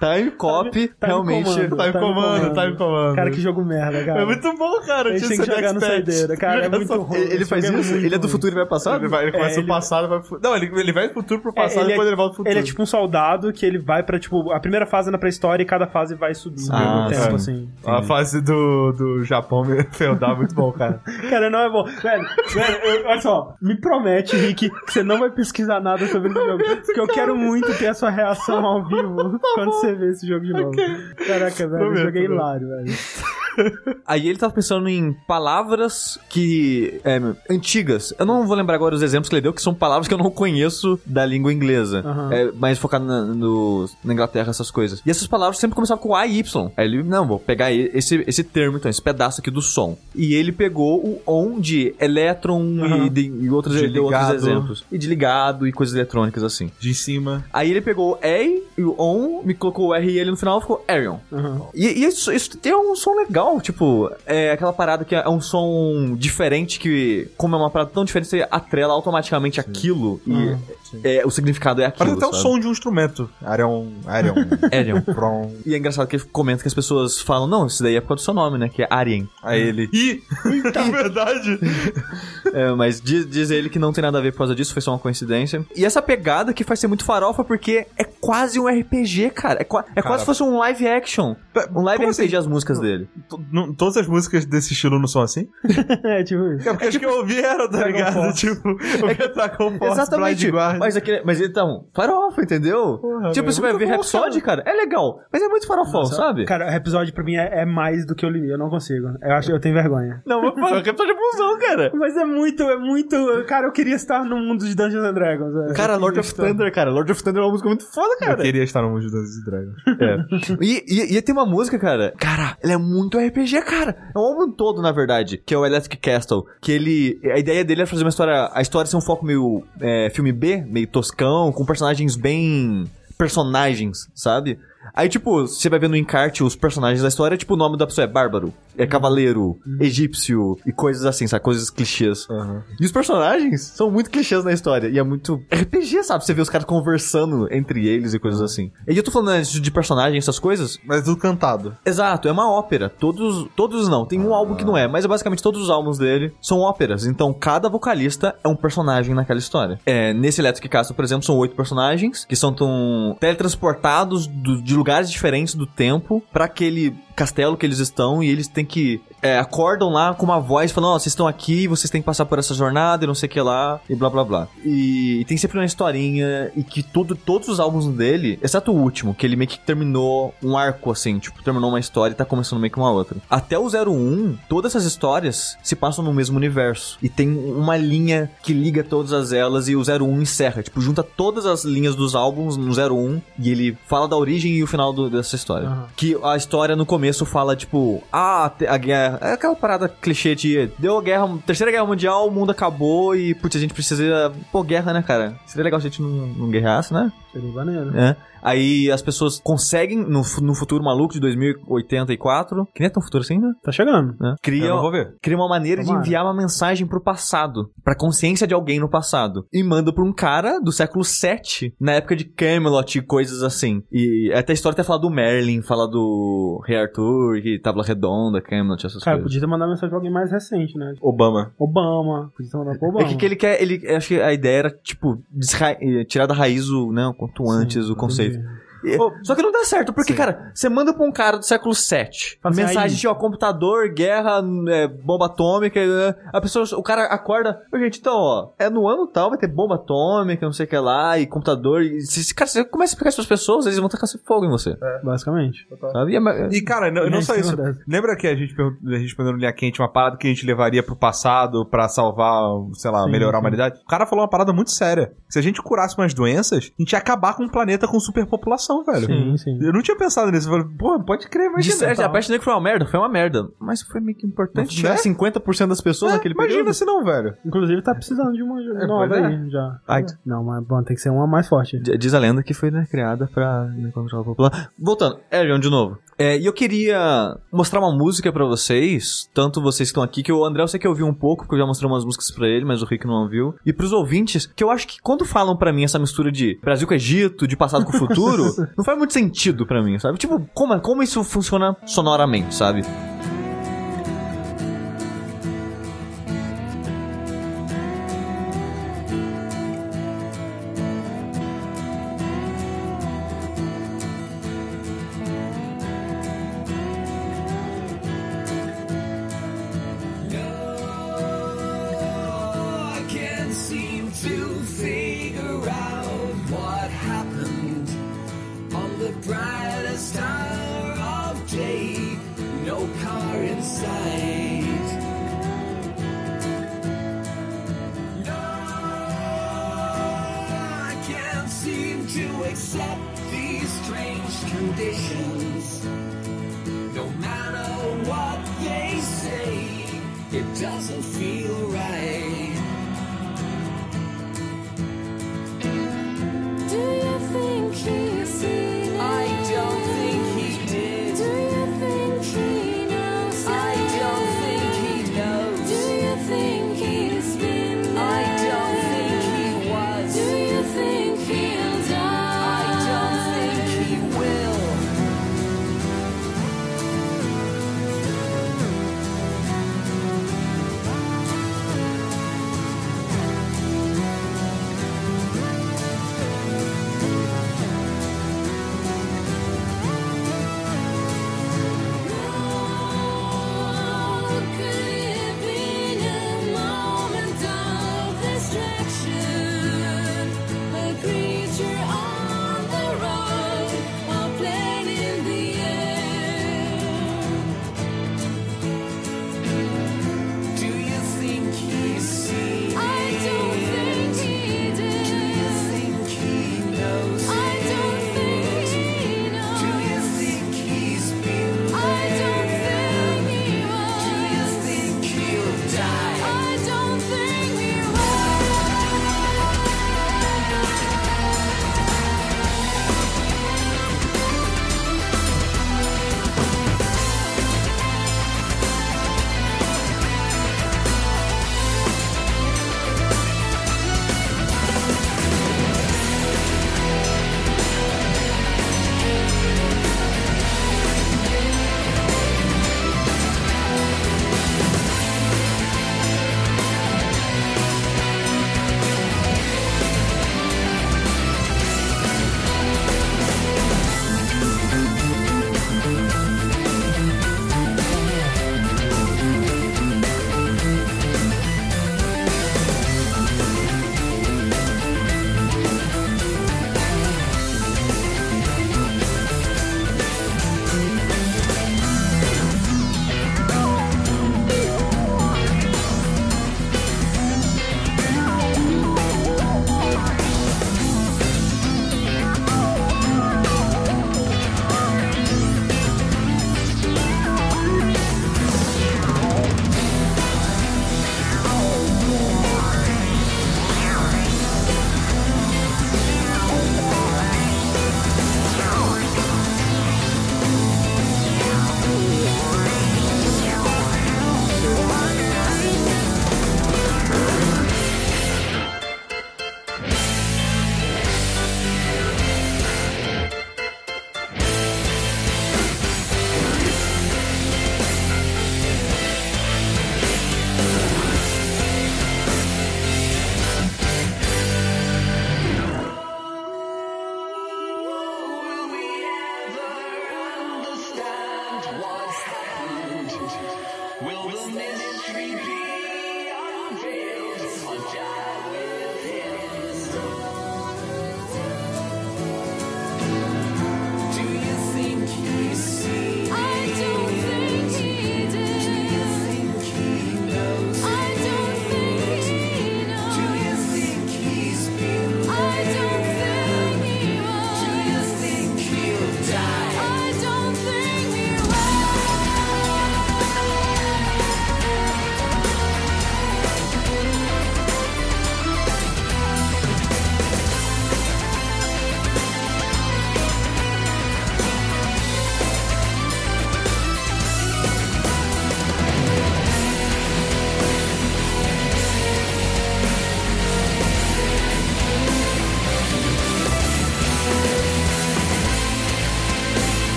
Time Cop, realmente. comando. Time Comando, Time Comando. Cara, que jogo merda, cara. É muito bom, cara. Tinha tem que jogar no saideira. Cara, é muito ruim. Ele, ele faz é isso? Ele é do futuro e vai passado? Ele, vai, ele começa É, do ele- passado e vai pro futuro. Não, ele, ele vai do futuro pro É, passado e depois ele volta pro futuro. Ele é tipo um soldado que ele vai pra, tipo, a primeira fase é na pré-história e cada fase vai subindo Ah, no tempo, sim. assim. A fase do, do Japão feudal é muito bom, cara. Cara, não é bom. Velho, velho eu- olha só, me promete, Rick, que você não vai pesquisar nada sobre esse jogo. Porque eu quero muito ter a sua reação ao vivo quando você vê esse jogo de novo. Caraca, velho, Prometo, jogo é prometo. hilário, velho. Aí ele tava pensando em palavras que. é, antigas. Eu não vou lembrar agora os exemplos que ele deu, que são palavras que eu não conheço da língua inglesa. Aham. É, mais focado na, no- na Inglaterra, essas coisas. E essas palavras sempre começavam com A e Y. Aí ele, não, vou pegar esse, esse termo, então, esse pedaço aqui do som. E ele pegou o on de elétron Aham. e, de- e outros, De outros exemplos. E de ligado e coisas eletrônicas assim. De cima. Aí ele pegou o E e o on, me colocou o R e ele no final ficou Arion. Aham. E, e isso, isso tem um som legal, tipo, é aquela parada que é um som diferente que, como é uma parada tão diferente, você atrela automaticamente aquilo e Ah, é, o significado é aquilo. Parece até o som de um instrumento. Arion. Arion. Arion. Prom. E é engraçado que ele comenta que as pessoas falam, não, isso daí é por causa do seu nome, né? Que é Arien. Aí ele. Ih! É verdade! É, mas diz, diz ele que não tem nada a ver por causa disso, foi só uma coincidência. E essa pegada que faz ser muito farofa porque é quase um RPG, cara. É, qua- é quase se fosse um live action. Um live Como RPG assim? as músicas dele. Não- Todas as músicas desse estilo não são assim? É, tipo isso. É porque as que eu ouvi eram, tá Dragon ligado? Force. Tipo, o que Dragon Force, Exatamente. Mas, aquele, mas então, farofa, entendeu? Porra, tipo, você vai ver Rhapsody, cara. é legal. Mas é muito farofão, sabe? Cara, o episódio pra mim é, é mais do que eu li. Eu não consigo. Eu acho eu tenho vergonha. Não, mas pô, Rhapsody é bonzão, cara. Mas é muito, é muito. Cara, eu queria estar no mundo de Dungeons and Dragons. velho. Cara, Eu Lord of estar. Thunder, cara. Lord of Thunder é uma música muito foda, Eu cara. queria estar no mundo de Dungeons and Dragons. É. E, e, e tem uma música, cara. Cara, ela é muito RPG, cara. É um álbum todo, na verdade. Que é o Electric Castle. Que ele. A ideia dele é fazer uma história. A história ser um foco meio. é, filme B, meio toscão, com personagens bem. Personagens, sabe? Aí, tipo, você vai vendo no encarte os personagens da história, tipo, o nome da pessoa é Bárbaro, é Cavaleiro, Egípcio e coisas assim, sabe? Coisas clichês. E os personagens são muito clichês na história. E é muito RPG, sabe? Você vê os caras conversando entre eles e coisas assim. E eu tô falando né, de personagem, essas coisas. Mas tudo cantado. Exato, é uma ópera. Todos. Todos não. Tem um álbum que não é, mas é basicamente todos os álbuns dele são óperas. Então cada vocalista é um personagem naquela história. É, nesse Electric Castle, por exemplo, são oito personagens que são tão teletransportados do- de lugares diferentes do tempo pra aquele castelo que eles estão e eles têm que é, acordam lá com uma voz falando, ó, vocês estão aqui, vocês têm que passar por essa jornada e não sei o que lá, e blá blá blá. E, e tem sempre uma historinha e que todo, todos os álbuns dele, exceto o último, que ele meio que terminou um arco assim, tipo, terminou uma história e tá começando meio que uma outra. Até o 01, todas essas histórias se passam no mesmo universo. E tem uma linha que liga todas elas e o 01 encerra, tipo, junta todas as linhas dos álbuns no 01 e ele fala da origem e o final do- dessa história. Aham. Que a história no começo fala, tipo, ah, a guerra. É aquela parada clichê de deu a guerra, terceira guerra mundial, o mundo acabou e, putz, a gente precisa. Pô, guerra, né, cara? Seria legal se a gente não, não guerreasse, né? Seria maneiro. É. Aí as pessoas conseguem, no, no futuro maluco de 2084, que nem é tão futuro assim, né? Tá chegando. né? Eu Cria, não vou ver. cria uma maneira Tomara. de enviar uma mensagem pro passado, pra consciência de alguém no passado. E manda pra um cara do século VII, na época de Camelot e coisas assim. E até a história até fala do Merlin, fala do Rei Arthur, que Tábua Redonda, Camelot, essas Cara, coisas. podia ter mandado mensagem pra alguém mais recente, né? Obama. Obama. Podia ter mandado pro Obama. É que, que ele quer, ele, acho que a ideia era, tipo, eh, tirar da raiz o, né, o quanto antes o conceito. Entendi. Só que não dá certo, porque, Sim. cara, você manda pra um cara do século VII, Fala assim, mensagem aí- de, ó, computador, guerra, é, bomba atômica, é, a pessoa, o cara acorda, gente, então, ó, é no ano tal, vai ter bomba atômica, não sei o que lá, e computador, e se, se, cara, você começa a explicar isso pras pessoas, eles vão tacar fogo em você, Basicamente. sabe? E é E, cara, não, não É, só isso. Lembra que a gente a gente respondeu no Linha Quente uma parada que a gente levaria pro passado pra salvar, sei lá, Sim, melhorar a humanidade? O cara falou uma parada muito séria. Se a gente curasse umas doenças, a gente ia acabar com um planeta com superpopulação, velho. Sim, sim. Eu não tinha pensado nisso. Eu falei, pô, pode crer, de imagina. certo, Tá. a peste negra foi uma merda, foi uma merda, mas foi meio que importante tirar né? 50% das pessoas É, naquele imagina período. se não, velho. Inclusive tá precisando de uma É, nova é. aí, já. Ai. Não, mas bom, tem que ser uma mais forte. Diz a lenda que foi né, criada pra né, controlar população. Voltando, Erion, de novo. É, E eu queria mostrar uma música pra vocês, tanto vocês que estão aqui, que o André eu sei que ouviu um pouco, porque eu já mostrei umas músicas pra ele, mas o Rick não ouviu. E pros ouvintes, que eu acho que quando falam pra mim essa mistura de Brasil com Egito, de passado com futuro, não faz muito sentido pra mim, sabe? Tipo, como, como isso funciona sonoramente, sabe? Accept these strange conditions. No matter what they say, it doesn't feel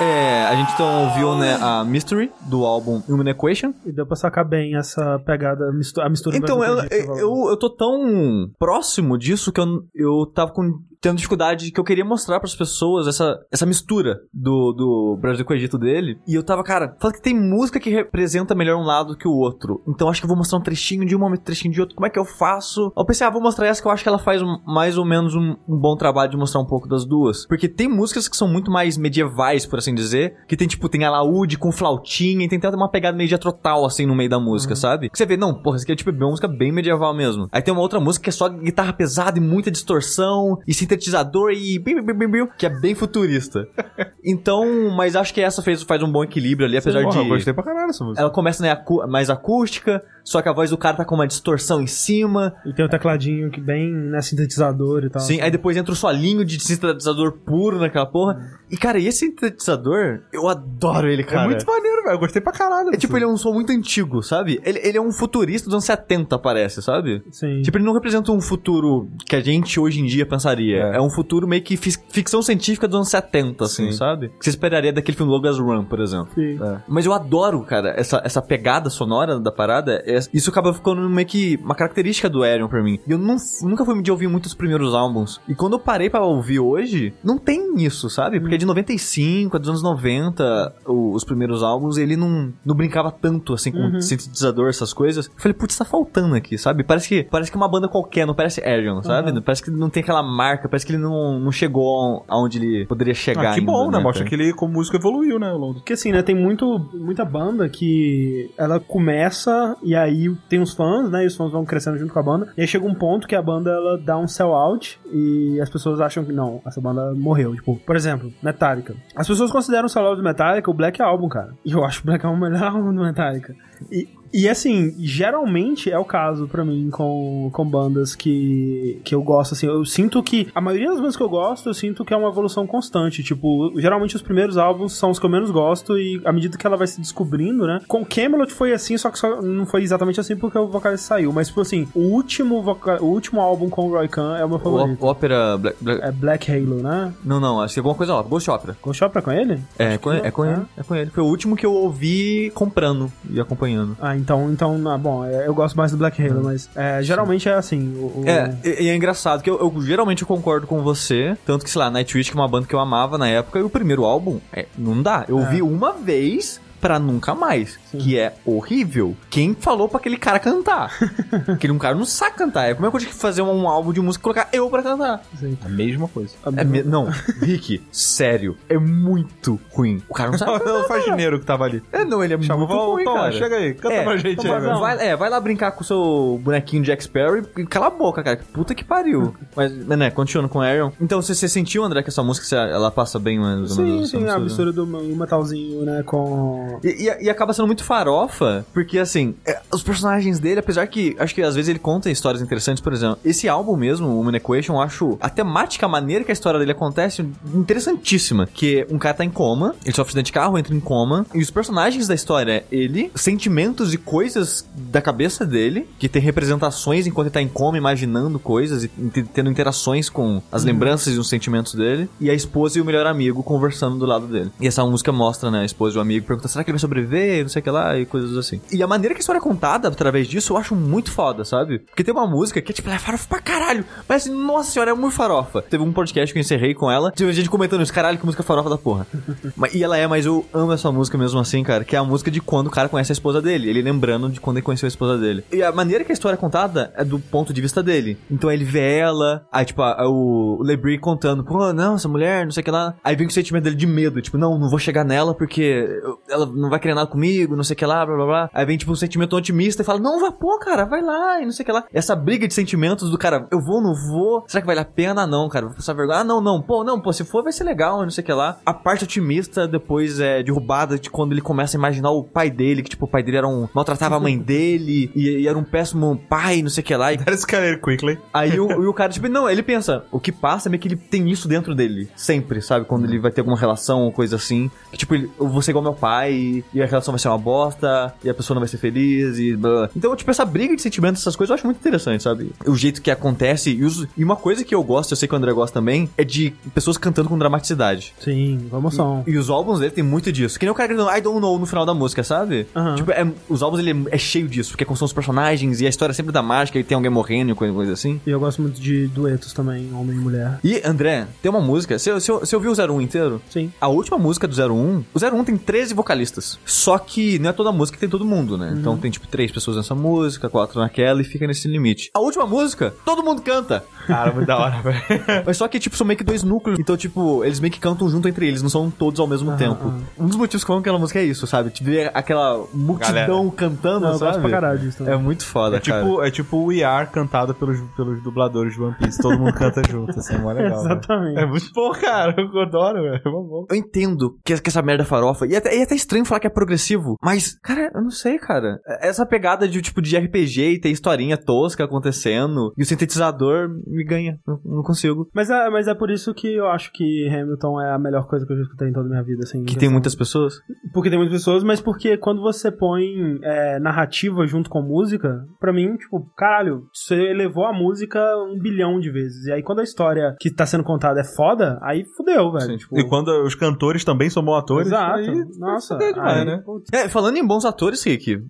É, a gente então ouviu, né, a Mystery do álbum Human Equation. E deu pra sacar bem essa pegada, a mistu- a mistura Então, eu, eu, eu tô tão próximo disso que eu, eu tava com, tendo dificuldade que eu queria mostrar pras pessoas essa, essa mistura do, do Brasil com o Egito dele. E eu tava, cara, falando que tem música que representa melhor um lado que o outro. Então acho que eu vou mostrar um trechinho de uma, um trechinho de outro. Como é que eu faço? Eu pensei, ah, vou mostrar essa que eu acho que ela faz um- mais ou menos um, um bom trabalho de mostrar um pouco das duas. Porque tem músicas que são muito mais medievais, por assim dizer. Que tem, tipo, tem alaúde com flautinha e tem até uma pegada meio total, assim, no meio da música, sabe? Que você vê, não, porra, isso aqui é tipo uma música bem medieval mesmo. Aí tem uma outra música que é só guitarra pesada e muita distorção e sintetizador e bim, bim, bim, bim, bim, que é bem futurista. Então, mas acho que essa fez, faz um bom equilíbrio ali, apesar Porra, de... eu gostei pra caralho dessa música. Ela começa né, acu- mais acústica, só que a voz do cara tá com uma distorção em cima. E tem o tecladinho que bem, né, sintetizador e tal. Sim, aí depois entra o solinho de sintetizador puro naquela porra. E, cara, e esse sintetizador, eu adoro ele, É cara. muito maneiro, velho. Eu gostei pra caralho. É tipo, ele é um som muito antigo, sabe? Ele, ele é um futurista dos anos 70, parece, sabe? Sim. Tipo, ele não representa um futuro que a gente hoje em dia pensaria. É. É, um futuro meio que ficção científica dos anos 70, assim, Sim. sabe? Que você esperaria daquele filme Logan's Run, por exemplo. Sim. Mas eu adoro, cara, essa, essa pegada sonora da parada. É- isso acaba ficando meio que uma característica do Aerion pra mim. E eu não, nunca fui de ouvir muito os primeiros álbuns. E quando eu parei pra ouvir hoje, não tem isso, sabe? Porque é de 95, é dos anos 90, o- os primeiros álbuns, ele não, não brincava tanto, assim, com sintetizador, essas coisas. Eu falei, putz, tá faltando aqui, sabe? Parece que, parece que é uma banda qualquer, não parece Aerion, sabe? Parece que não tem aquela marca, parece que ele não, não chegou aonde ele poderia chegar Ah, que ainda, bom, né? Mostra cara? que ele, como músico, evoluiu, né, ao longo do Porque assim, né, tem muito, muita banda que ela começa e aí tem os fãs, né, e os fãs vão crescendo junto com a banda, e aí chega um ponto que a banda ela dá um sell out e as pessoas acham que não, essa banda morreu. Tipo, por exemplo, Metallica. As pessoas consideram o sell out do Metallica o Black Album, cara. E eu acho o Black Album o melhor álbum do Metallica. E, e assim, geralmente é o caso pra mim com, com bandas que, que eu gosto, assim. Eu sinto que a maioria das bandas que eu gosto, eu sinto que é uma evolução constante. Tipo, geralmente os primeiros álbuns são os que eu menos gosto e à medida que ela vai se descobrindo, né? Com Camelot foi assim, só que só não foi exatamente assim porque o vocalista saiu. Mas, tipo assim, o último, voca- o último álbum com o Roy Khan é o meu favorito. O, ópera. Black, Black- É Black Halo, né? Não, não, acho que é alguma coisa lá. Ghost Opera. Ghost Opera com ele? É, com, é com não, ele. É com ele. Foi o último que eu ouvi comprando e acompanhando. Ah, então, então, ah, bom, é, eu gosto mais do Black Halo, mas é, geralmente é assim. O, o- É, e, e é engraçado que eu, eu geralmente eu concordo com você. Tanto que, sei lá, Nightwish, que é uma banda que eu amava na época, e o primeiro álbum, é, não dá. Eu ouvi uma vez pra nunca mais. Que é horrível. Quem falou pra aquele cara cantar? aquele um cara não sabe cantar. É como é que eu tinha que fazer um álbum de música e colocar eu pra cantar? A mesma coisa. É me- não, Rick, sério, é muito ruim. O cara não sabe o faxineiro que tava ali. É, não, ele é Chamou, muito ruim, Tom, cara. chega aí, canta É, pra gente aí. vai, velho. vai- é, vai lá brincar com o seu bonequinho Jack Sparrow e cala a boca, cara. que Puta que pariu. Mas, né, continuando com o Aaron. Então, você, você sentiu, André, que essa música você- ela passa bem mais ou Sim, menos sim, essa a mistura do metalzinho, né, com, E, e- e acaba sendo muito farofa, porque assim, é, os personagens dele, apesar que acho que às vezes ele conta histórias interessantes, por exemplo, esse álbum mesmo, o Human Equation, eu acho a temática, a maneira que a história dele acontece interessantíssima. Que um cara tá em coma, ele sofre acidente de carro, entra em coma, e os personagens da história é ele, sentimentos e coisas da cabeça dele, que tem representações enquanto ele tá em coma, imaginando coisas e te- tendo interações com as lembranças e os sentimentos dele, e a esposa e o melhor amigo conversando do lado dele. E essa música mostra, né, a esposa e o amigo pergunta, será que ele vai sobreviver, não sei o que lá, e coisas assim. E a maneira que a história é contada através disso eu acho muito foda, sabe? Porque tem uma música que, tipo, ela é farofa pra caralho, mas nossa senhora, é muito farofa. Teve um podcast que eu encerrei com ela, tinha gente comentando isso, caralho, que música farofa da porra. Mas- e ela é, mas eu amo essa música mesmo assim, cara, que é a música de quando o cara conhece a esposa dele, ele lembrando de quando ele conheceu a esposa dele. E a maneira que a história é contada é do ponto de vista dele. Então ele vê ela, aí tipo, a- o o Lebrie contando, pô, não, essa mulher, não sei o que lá. Aí vem o sentimento dele de medo, tipo, não, não vou chegar nela porque ela não vai querer nada comigo, não sei o que lá, blá blá blá. Aí vem tipo um sentimento otimista e fala, não, vai, pô, cara, vai lá, e não sei o que lá. Essa briga de sentimentos do cara, eu vou, não vou, será que vale a pena? Ah, não, cara, vou passar vergonha. Ah, não, não, pô, não, pô, se for vai ser legal, não sei o que lá. A parte otimista depois é derrubada de quando ele começa a imaginar o pai dele, que tipo, o pai dele era um. maltratava a mãe dele e, e era um péssimo pai, não sei o que lá. E That escalated quickly. Aí o, o cara, tipo, não, ele pensa, o que passa é meio que ele tem isso dentro dele, sempre, sabe? Quando ele vai ter alguma relação ou coisa assim. Que, tipo, ele, eu vou ser igual meu pai, e, e a relação vai ser uma bosta, e a pessoa não vai ser feliz, e blá. Então, tipo, essa briga de sentimentos, essas coisas, eu acho muito interessante, sabe? O jeito que acontece, e, os- e uma coisa que eu gosto, eu sei que o André gosta também, é de pessoas cantando com dramaticidade. Sim, emoção. E os álbuns dele tem muito disso. Que nem o cara gritando I don't know no final da música, sabe? Aham. Tipo, é- os álbuns ele é, é cheio disso, porque são os personagens e a história é sempre da mágica e tem alguém morrendo e coisa, assim. E eu gosto muito de duetos também, homem e mulher. E, André, tem uma música. Você ouviu o 01 inteiro? Sim. A última música do 01, o 01 tem 13 vocalistas. Só que não é toda música que tem todo mundo, né? Então tem tipo três pessoas nessa música, quatro naquela e fica nesse limite. A última música, todo mundo canta. Cara, muito da hora, velho. Mas só que, tipo, são meio que dois núcleos. Então, tipo, eles meio que cantam junto entre eles, não são todos ao mesmo tempo. Um dos motivos que eu amo aquela música é isso, sabe? Tipo, ver aquela multidão cantando, Não, sabe? caralho. É muito foda, É cara. tipo, é tipo o We Are cantado pelos, pelos dubladores de One Piece. Todo mundo canta junto, assim, é mó legal. Exatamente. É muito bom, cara. Eu adoro, velho. É bom. Eu entendo que, que essa merda é farofa. E é até, é até estranho falar que é progressivo. Mas, cara, eu não sei, cara. Essa pegada de tipo de RPG e ter historinha tosca acontecendo. E o sintetizador me ganha. Não, não consigo. Mas é, mas é por isso que eu acho que Hamilton é a melhor coisa que eu já escutei em toda a minha vida, assim. Que tem muitas pessoas. Porque tem muitas pessoas, mas porque quando você põe é, narrativa junto com música, pra mim, tipo, caralho, você elevou a música um bilhão de vezes. E aí quando a história que tá sendo contada é foda, aí fudeu, velho. Sim. Tipo, E quando os cantores também são bons atores, Exato. aí Nossa. demais, aí, né? É, falando em bons atores, Rick,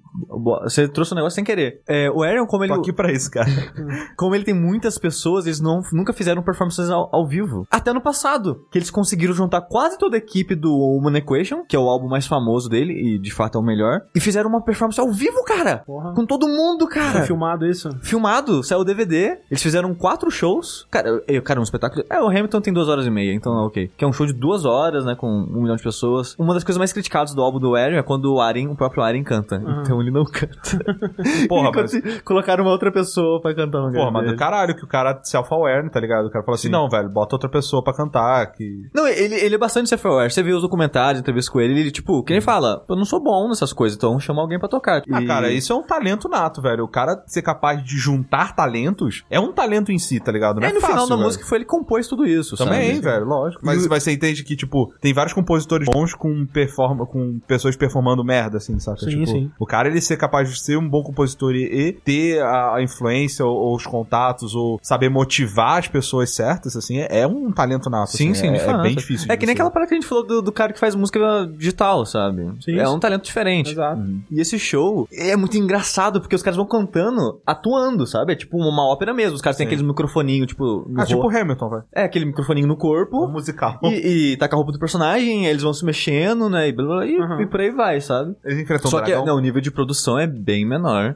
você trouxe um negócio sem querer. É, o Aaron, como ele, tô aqui pra isso, cara. como ele tem muitas pessoas, eles não, nunca fizeram performances ao, ao vivo. Até no passado, que eles conseguiram juntar quase toda a equipe do Human Equation, que é o álbum mais famoso dele, e de fato é o melhor, e fizeram uma performance ao vivo, cara! Porra. Com todo mundo, cara! Foi filmado isso? Filmado, saiu o DVD, eles fizeram quatro shows. Cara, eu, cara, um espetáculo. É, o Hamilton tem duas horas e meia, então é ok. Que é um show de duas horas, né, com um milhão de pessoas. Uma das coisas mais criticadas do álbum do Aaron é quando o Aren, o próprio Aren canta. Então ele não canta. Porra, mas... Colocaram uma outra pessoa pra cantar no lugar Porra, mas do caralho que o cara self-aware, tá ligado? O cara fala assim, Sim. não, velho, bota outra pessoa pra cantar, que... Não, ele, ele é bastante self-aware. Você vê os documentários, entrevistas com ele, ele, tipo, que ele fala, eu não sou bom nessas coisas, então chama alguém pra tocar. Ah, E- cara, isso é um talento nato, velho. O cara ser capaz de juntar talentos é um talento em si, tá ligado? Não é, Aí no fácil, final da velho. música foi ele compôs tudo isso, Também, sabe? velho, lógico. Mas, mas você entende que, tipo, tem vários compositores bons com, performa, com pessoas performando merda, assim, saca? Sim, tipo, sim. O cara, ele ser capaz de ser um bom compositor e, ter a, a influência ou, ou os contatos ou saber motivar as pessoas certas, assim, é, é um talento nato. Sim, assim, sim, é, de é bem difícil. É que nem aquela parada que a gente falou do, do cara que faz música digital, sabe? Sim, é um talento diferente. Exato. E esse show é muito engraçado, porque os caras vão cantando, atuando, sabe? É tipo uma ópera mesmo. Os caras têm Sim. aqueles microfoninhos, tipo. Ah, tipo Hamilton, velho. É, aquele microfoninho no Um corpo. musical. E, e tá com a roupa do personagem, eles vão se mexendo, né? E, blá, blá, e, Uhum. e por aí vai, sabe? Eles enfrentam Só um que não, o nível de produção é bem menor.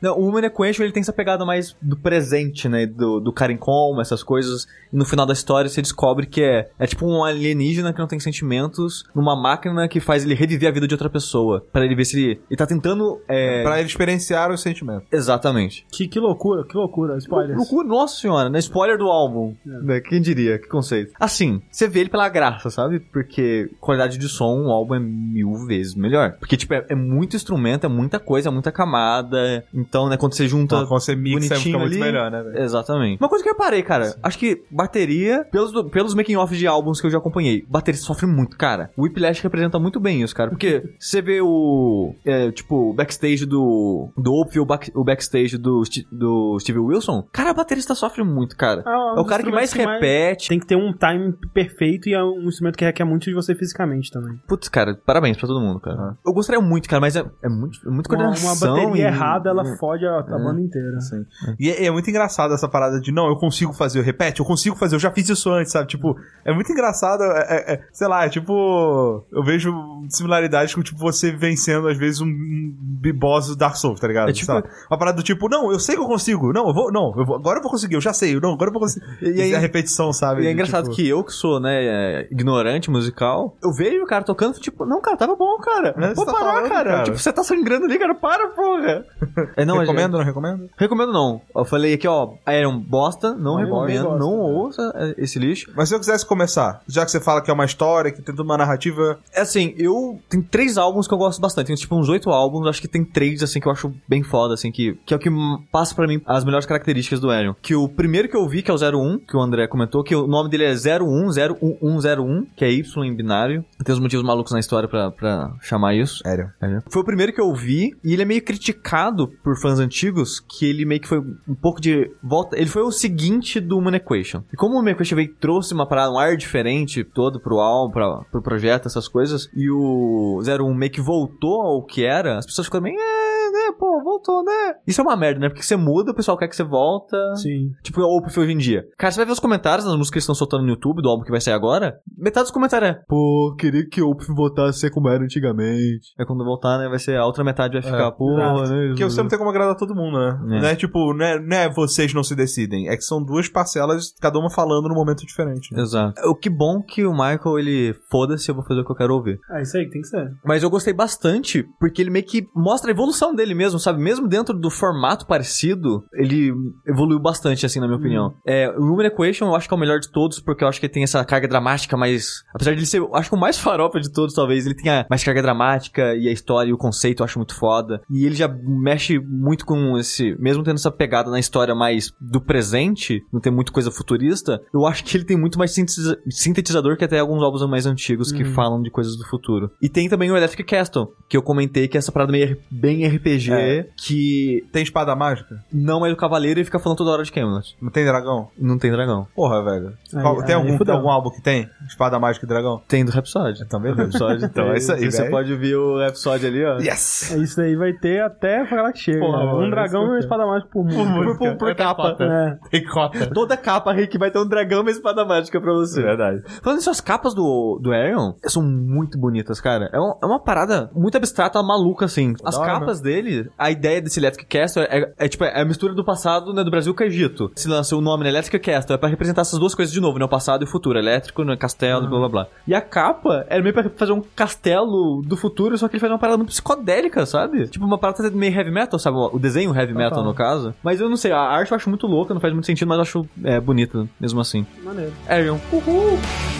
Não, o Human Equation, ele tem essa pegada mais do presente, né? Do, do cara em coma, essas coisas. E no final da história você descobre que é, é tipo um alienígena que não tem sentimentos numa máquina que faz ele reviver a vida de outra pessoa. Pra ele ver se ele... Ele tá tentando... É... Pra ele experienciar os sentimentos. Exatamente. Que, que loucura, que loucura. Spoilers. Loucura, nossa senhora, né? Spoiler do álbum. Né? Quem diria? Que conceito. Assim, você vê ele pela graça, sabe? Porque qualidade de som, o álbum é mil vezes melhor. Porque, tipo, é, é muito instrumento, é muita coisa, é muita camada. Então, né, quando você junta. Então, quando você mixa, bonitinho fica muito ali, melhor, né? Exatamente. Uma coisa que eu reparei, cara, acho que bateria, pelos, pelos making-offs de álbuns que eu já acompanhei, bateria sofre muito, cara. O Whiplash representa muito bem isso, cara. Porque você vê o, é, tipo, o backstage do, do Opie, o, back- o backstage do, do Steve Wilson, cara, a baterista sofre muito, cara. Ah, É o um cara que mais que repete. Tem que ter um time perfeito e é um instrumento que requer muito de você fisicamente também. Putz, cara, parabéns pra todo mundo, cara. Eu gostaria muito, cara, mas é, é muito, é muito Uma, coordenação. uma bateria e- errada, ela É. fode a, a banda inteira. Sim. E é, é muito engraçado essa parada de, não, eu consigo fazer, repete, eu consigo fazer, eu já fiz isso antes, sabe? Tipo, é muito engraçado, é, é- é- sei lá, é tipo, eu vejo similaridades com, tipo, você vencendo, às vezes, um, um do Dark Souls, tá ligado? É tipo- uma parada do tipo, não, eu sei que eu consigo, não, eu vou, não, eu vou- agora eu vou conseguir, eu já sei, não, agora eu vou conseguir. E E aí- a repetição, sabe? E é engraçado tipo, que eu, que sou, né, é, ignorante musical, eu vejo o cara tocando, tipo, não, cara, tava bom, cara. É, Vou tá parar, falando, cara. cara. Tipo, você tá sangrando ali, cara, para, porra. É, não, recomendo, não recomendo? Recomendo não. Eu falei aqui, ó, Iron bosta, não Não, recomendo, não né? Ouça é, esse lixo. Mas se eu quisesse começar, já que você fala que é uma história, que tem toda uma narrativa, É assim, eu. Tem três álbuns que eu gosto bastante. Tem tipo uns oito álbuns, acho que tem três, assim, que eu acho bem foda, assim, que, que é o que passa pra mim as melhores características do Arion. Que o primeiro que eu vi, que é o 01, que o André comentou, que o nome dele é 01, 01101, que é Y em binário. Tem os motivos malucos na história pra, pra chamar isso. sério. Foi o primeiro que eu vi, e ele é meio criticado por fãs antigos, que ele meio que foi um pouco de volta. Ele foi o seguinte do Human Equation. E como o Equation veio, trouxe uma parada, um ar diferente todo pro álbum, pra, pro projeto, essas coisas, e o 01 meio que voltou ao que era, as pessoas ficam meio, é, né, pô, voltou, né? Isso é uma merda, né? Porque você muda, o pessoal quer que você volta. Sim. Tipo, o Opeth hoje em dia. Cara, você vai ver os comentários das músicas que eles estão soltando no YouTube, do álbum que vai sair agora. Metade dos comentários é, pô, queria que o voltasse a ser como era antigamente. É quando voltar, né, vai ser a outra metade vai ficar, porra, exato. né? Porque você não tem como agradar todo mundo, né? É. Não é tipo, não é, não é vocês não se decidem. É que são duas parcelas, cada uma falando num momento diferente. né? Exato. O que bom que o Michael, ele, foda-se, eu vou fazer o que eu quero ouvir. É isso aí que tem que ser. Mas eu gostei bastante, porque ele meio que mostra a evolução dele mesmo, sabe? Mesmo dentro do formato parecido, ele evoluiu bastante, assim, na minha opinião. É, o Human Equation eu acho que é o melhor de todos, porque eu acho que ele tem essa carga dramática mais... Apesar de ele ser, eu acho que o mais farofa de todos, talvez, ele tenha mais carga dramática e a história e o conceito eu acho muito foda. E ele já mexe muito com esse... Mesmo tendo essa pegada na história mais do presente, não tem muito coisa futurista, eu acho que ele tem muito mais sintetiza- sintetizador que até alguns álbuns mais antigos que falam de coisas do futuro. E tem também o Electric Castle, que eu comentei que é essa parada meio bem RPG, É. que Tem espada mágica? não é do cavaleiro e fica falando toda hora de Camelot. Não tem dragão? Não tem dragão. Porra, velho. Aí- Qual- tem aí algum, fudeu. algum álbum que tem? Espada mágica e dragão? Tem do Rhapsody. Então, beleza. Rhapsody Então, é isso aí, Você pode ouvir o Rhapsody ali, ó. Yes! É isso aí vai ter até falar que chega. Porra, né? um dragão e isso uma é- espada mágica por mundo. Por, por, por capa. É. Tem cota. Toda capa, Rick, vai ter um dragão e uma espada mágica pra você. Verdade. Falando nisso, as capas do, do Arion são muito bonitas, cara. É, um- é uma parada muito abstrata, maluca, assim. As capas dele, a ideia desse Electric Castle é, é, tipo, é a mistura do passado, né, do Brasil com o Egito. Se lança o nome, né, Electric Castle, é pra representar essas duas coisas de novo, né, o passado e o futuro. Elétrico, né, castelo, blá blá blá. E a capa era meio pra fazer um castelo do futuro, só que ele faz uma parada muito psicodélica, sabe? Tipo, uma parada meio heavy metal, sabe? O desenho heavy metal, no caso. Mas eu não sei, a arte eu acho muito louca, não faz muito sentido, mas eu acho é, bonita, mesmo assim. Maneiro. Arion. Uhul!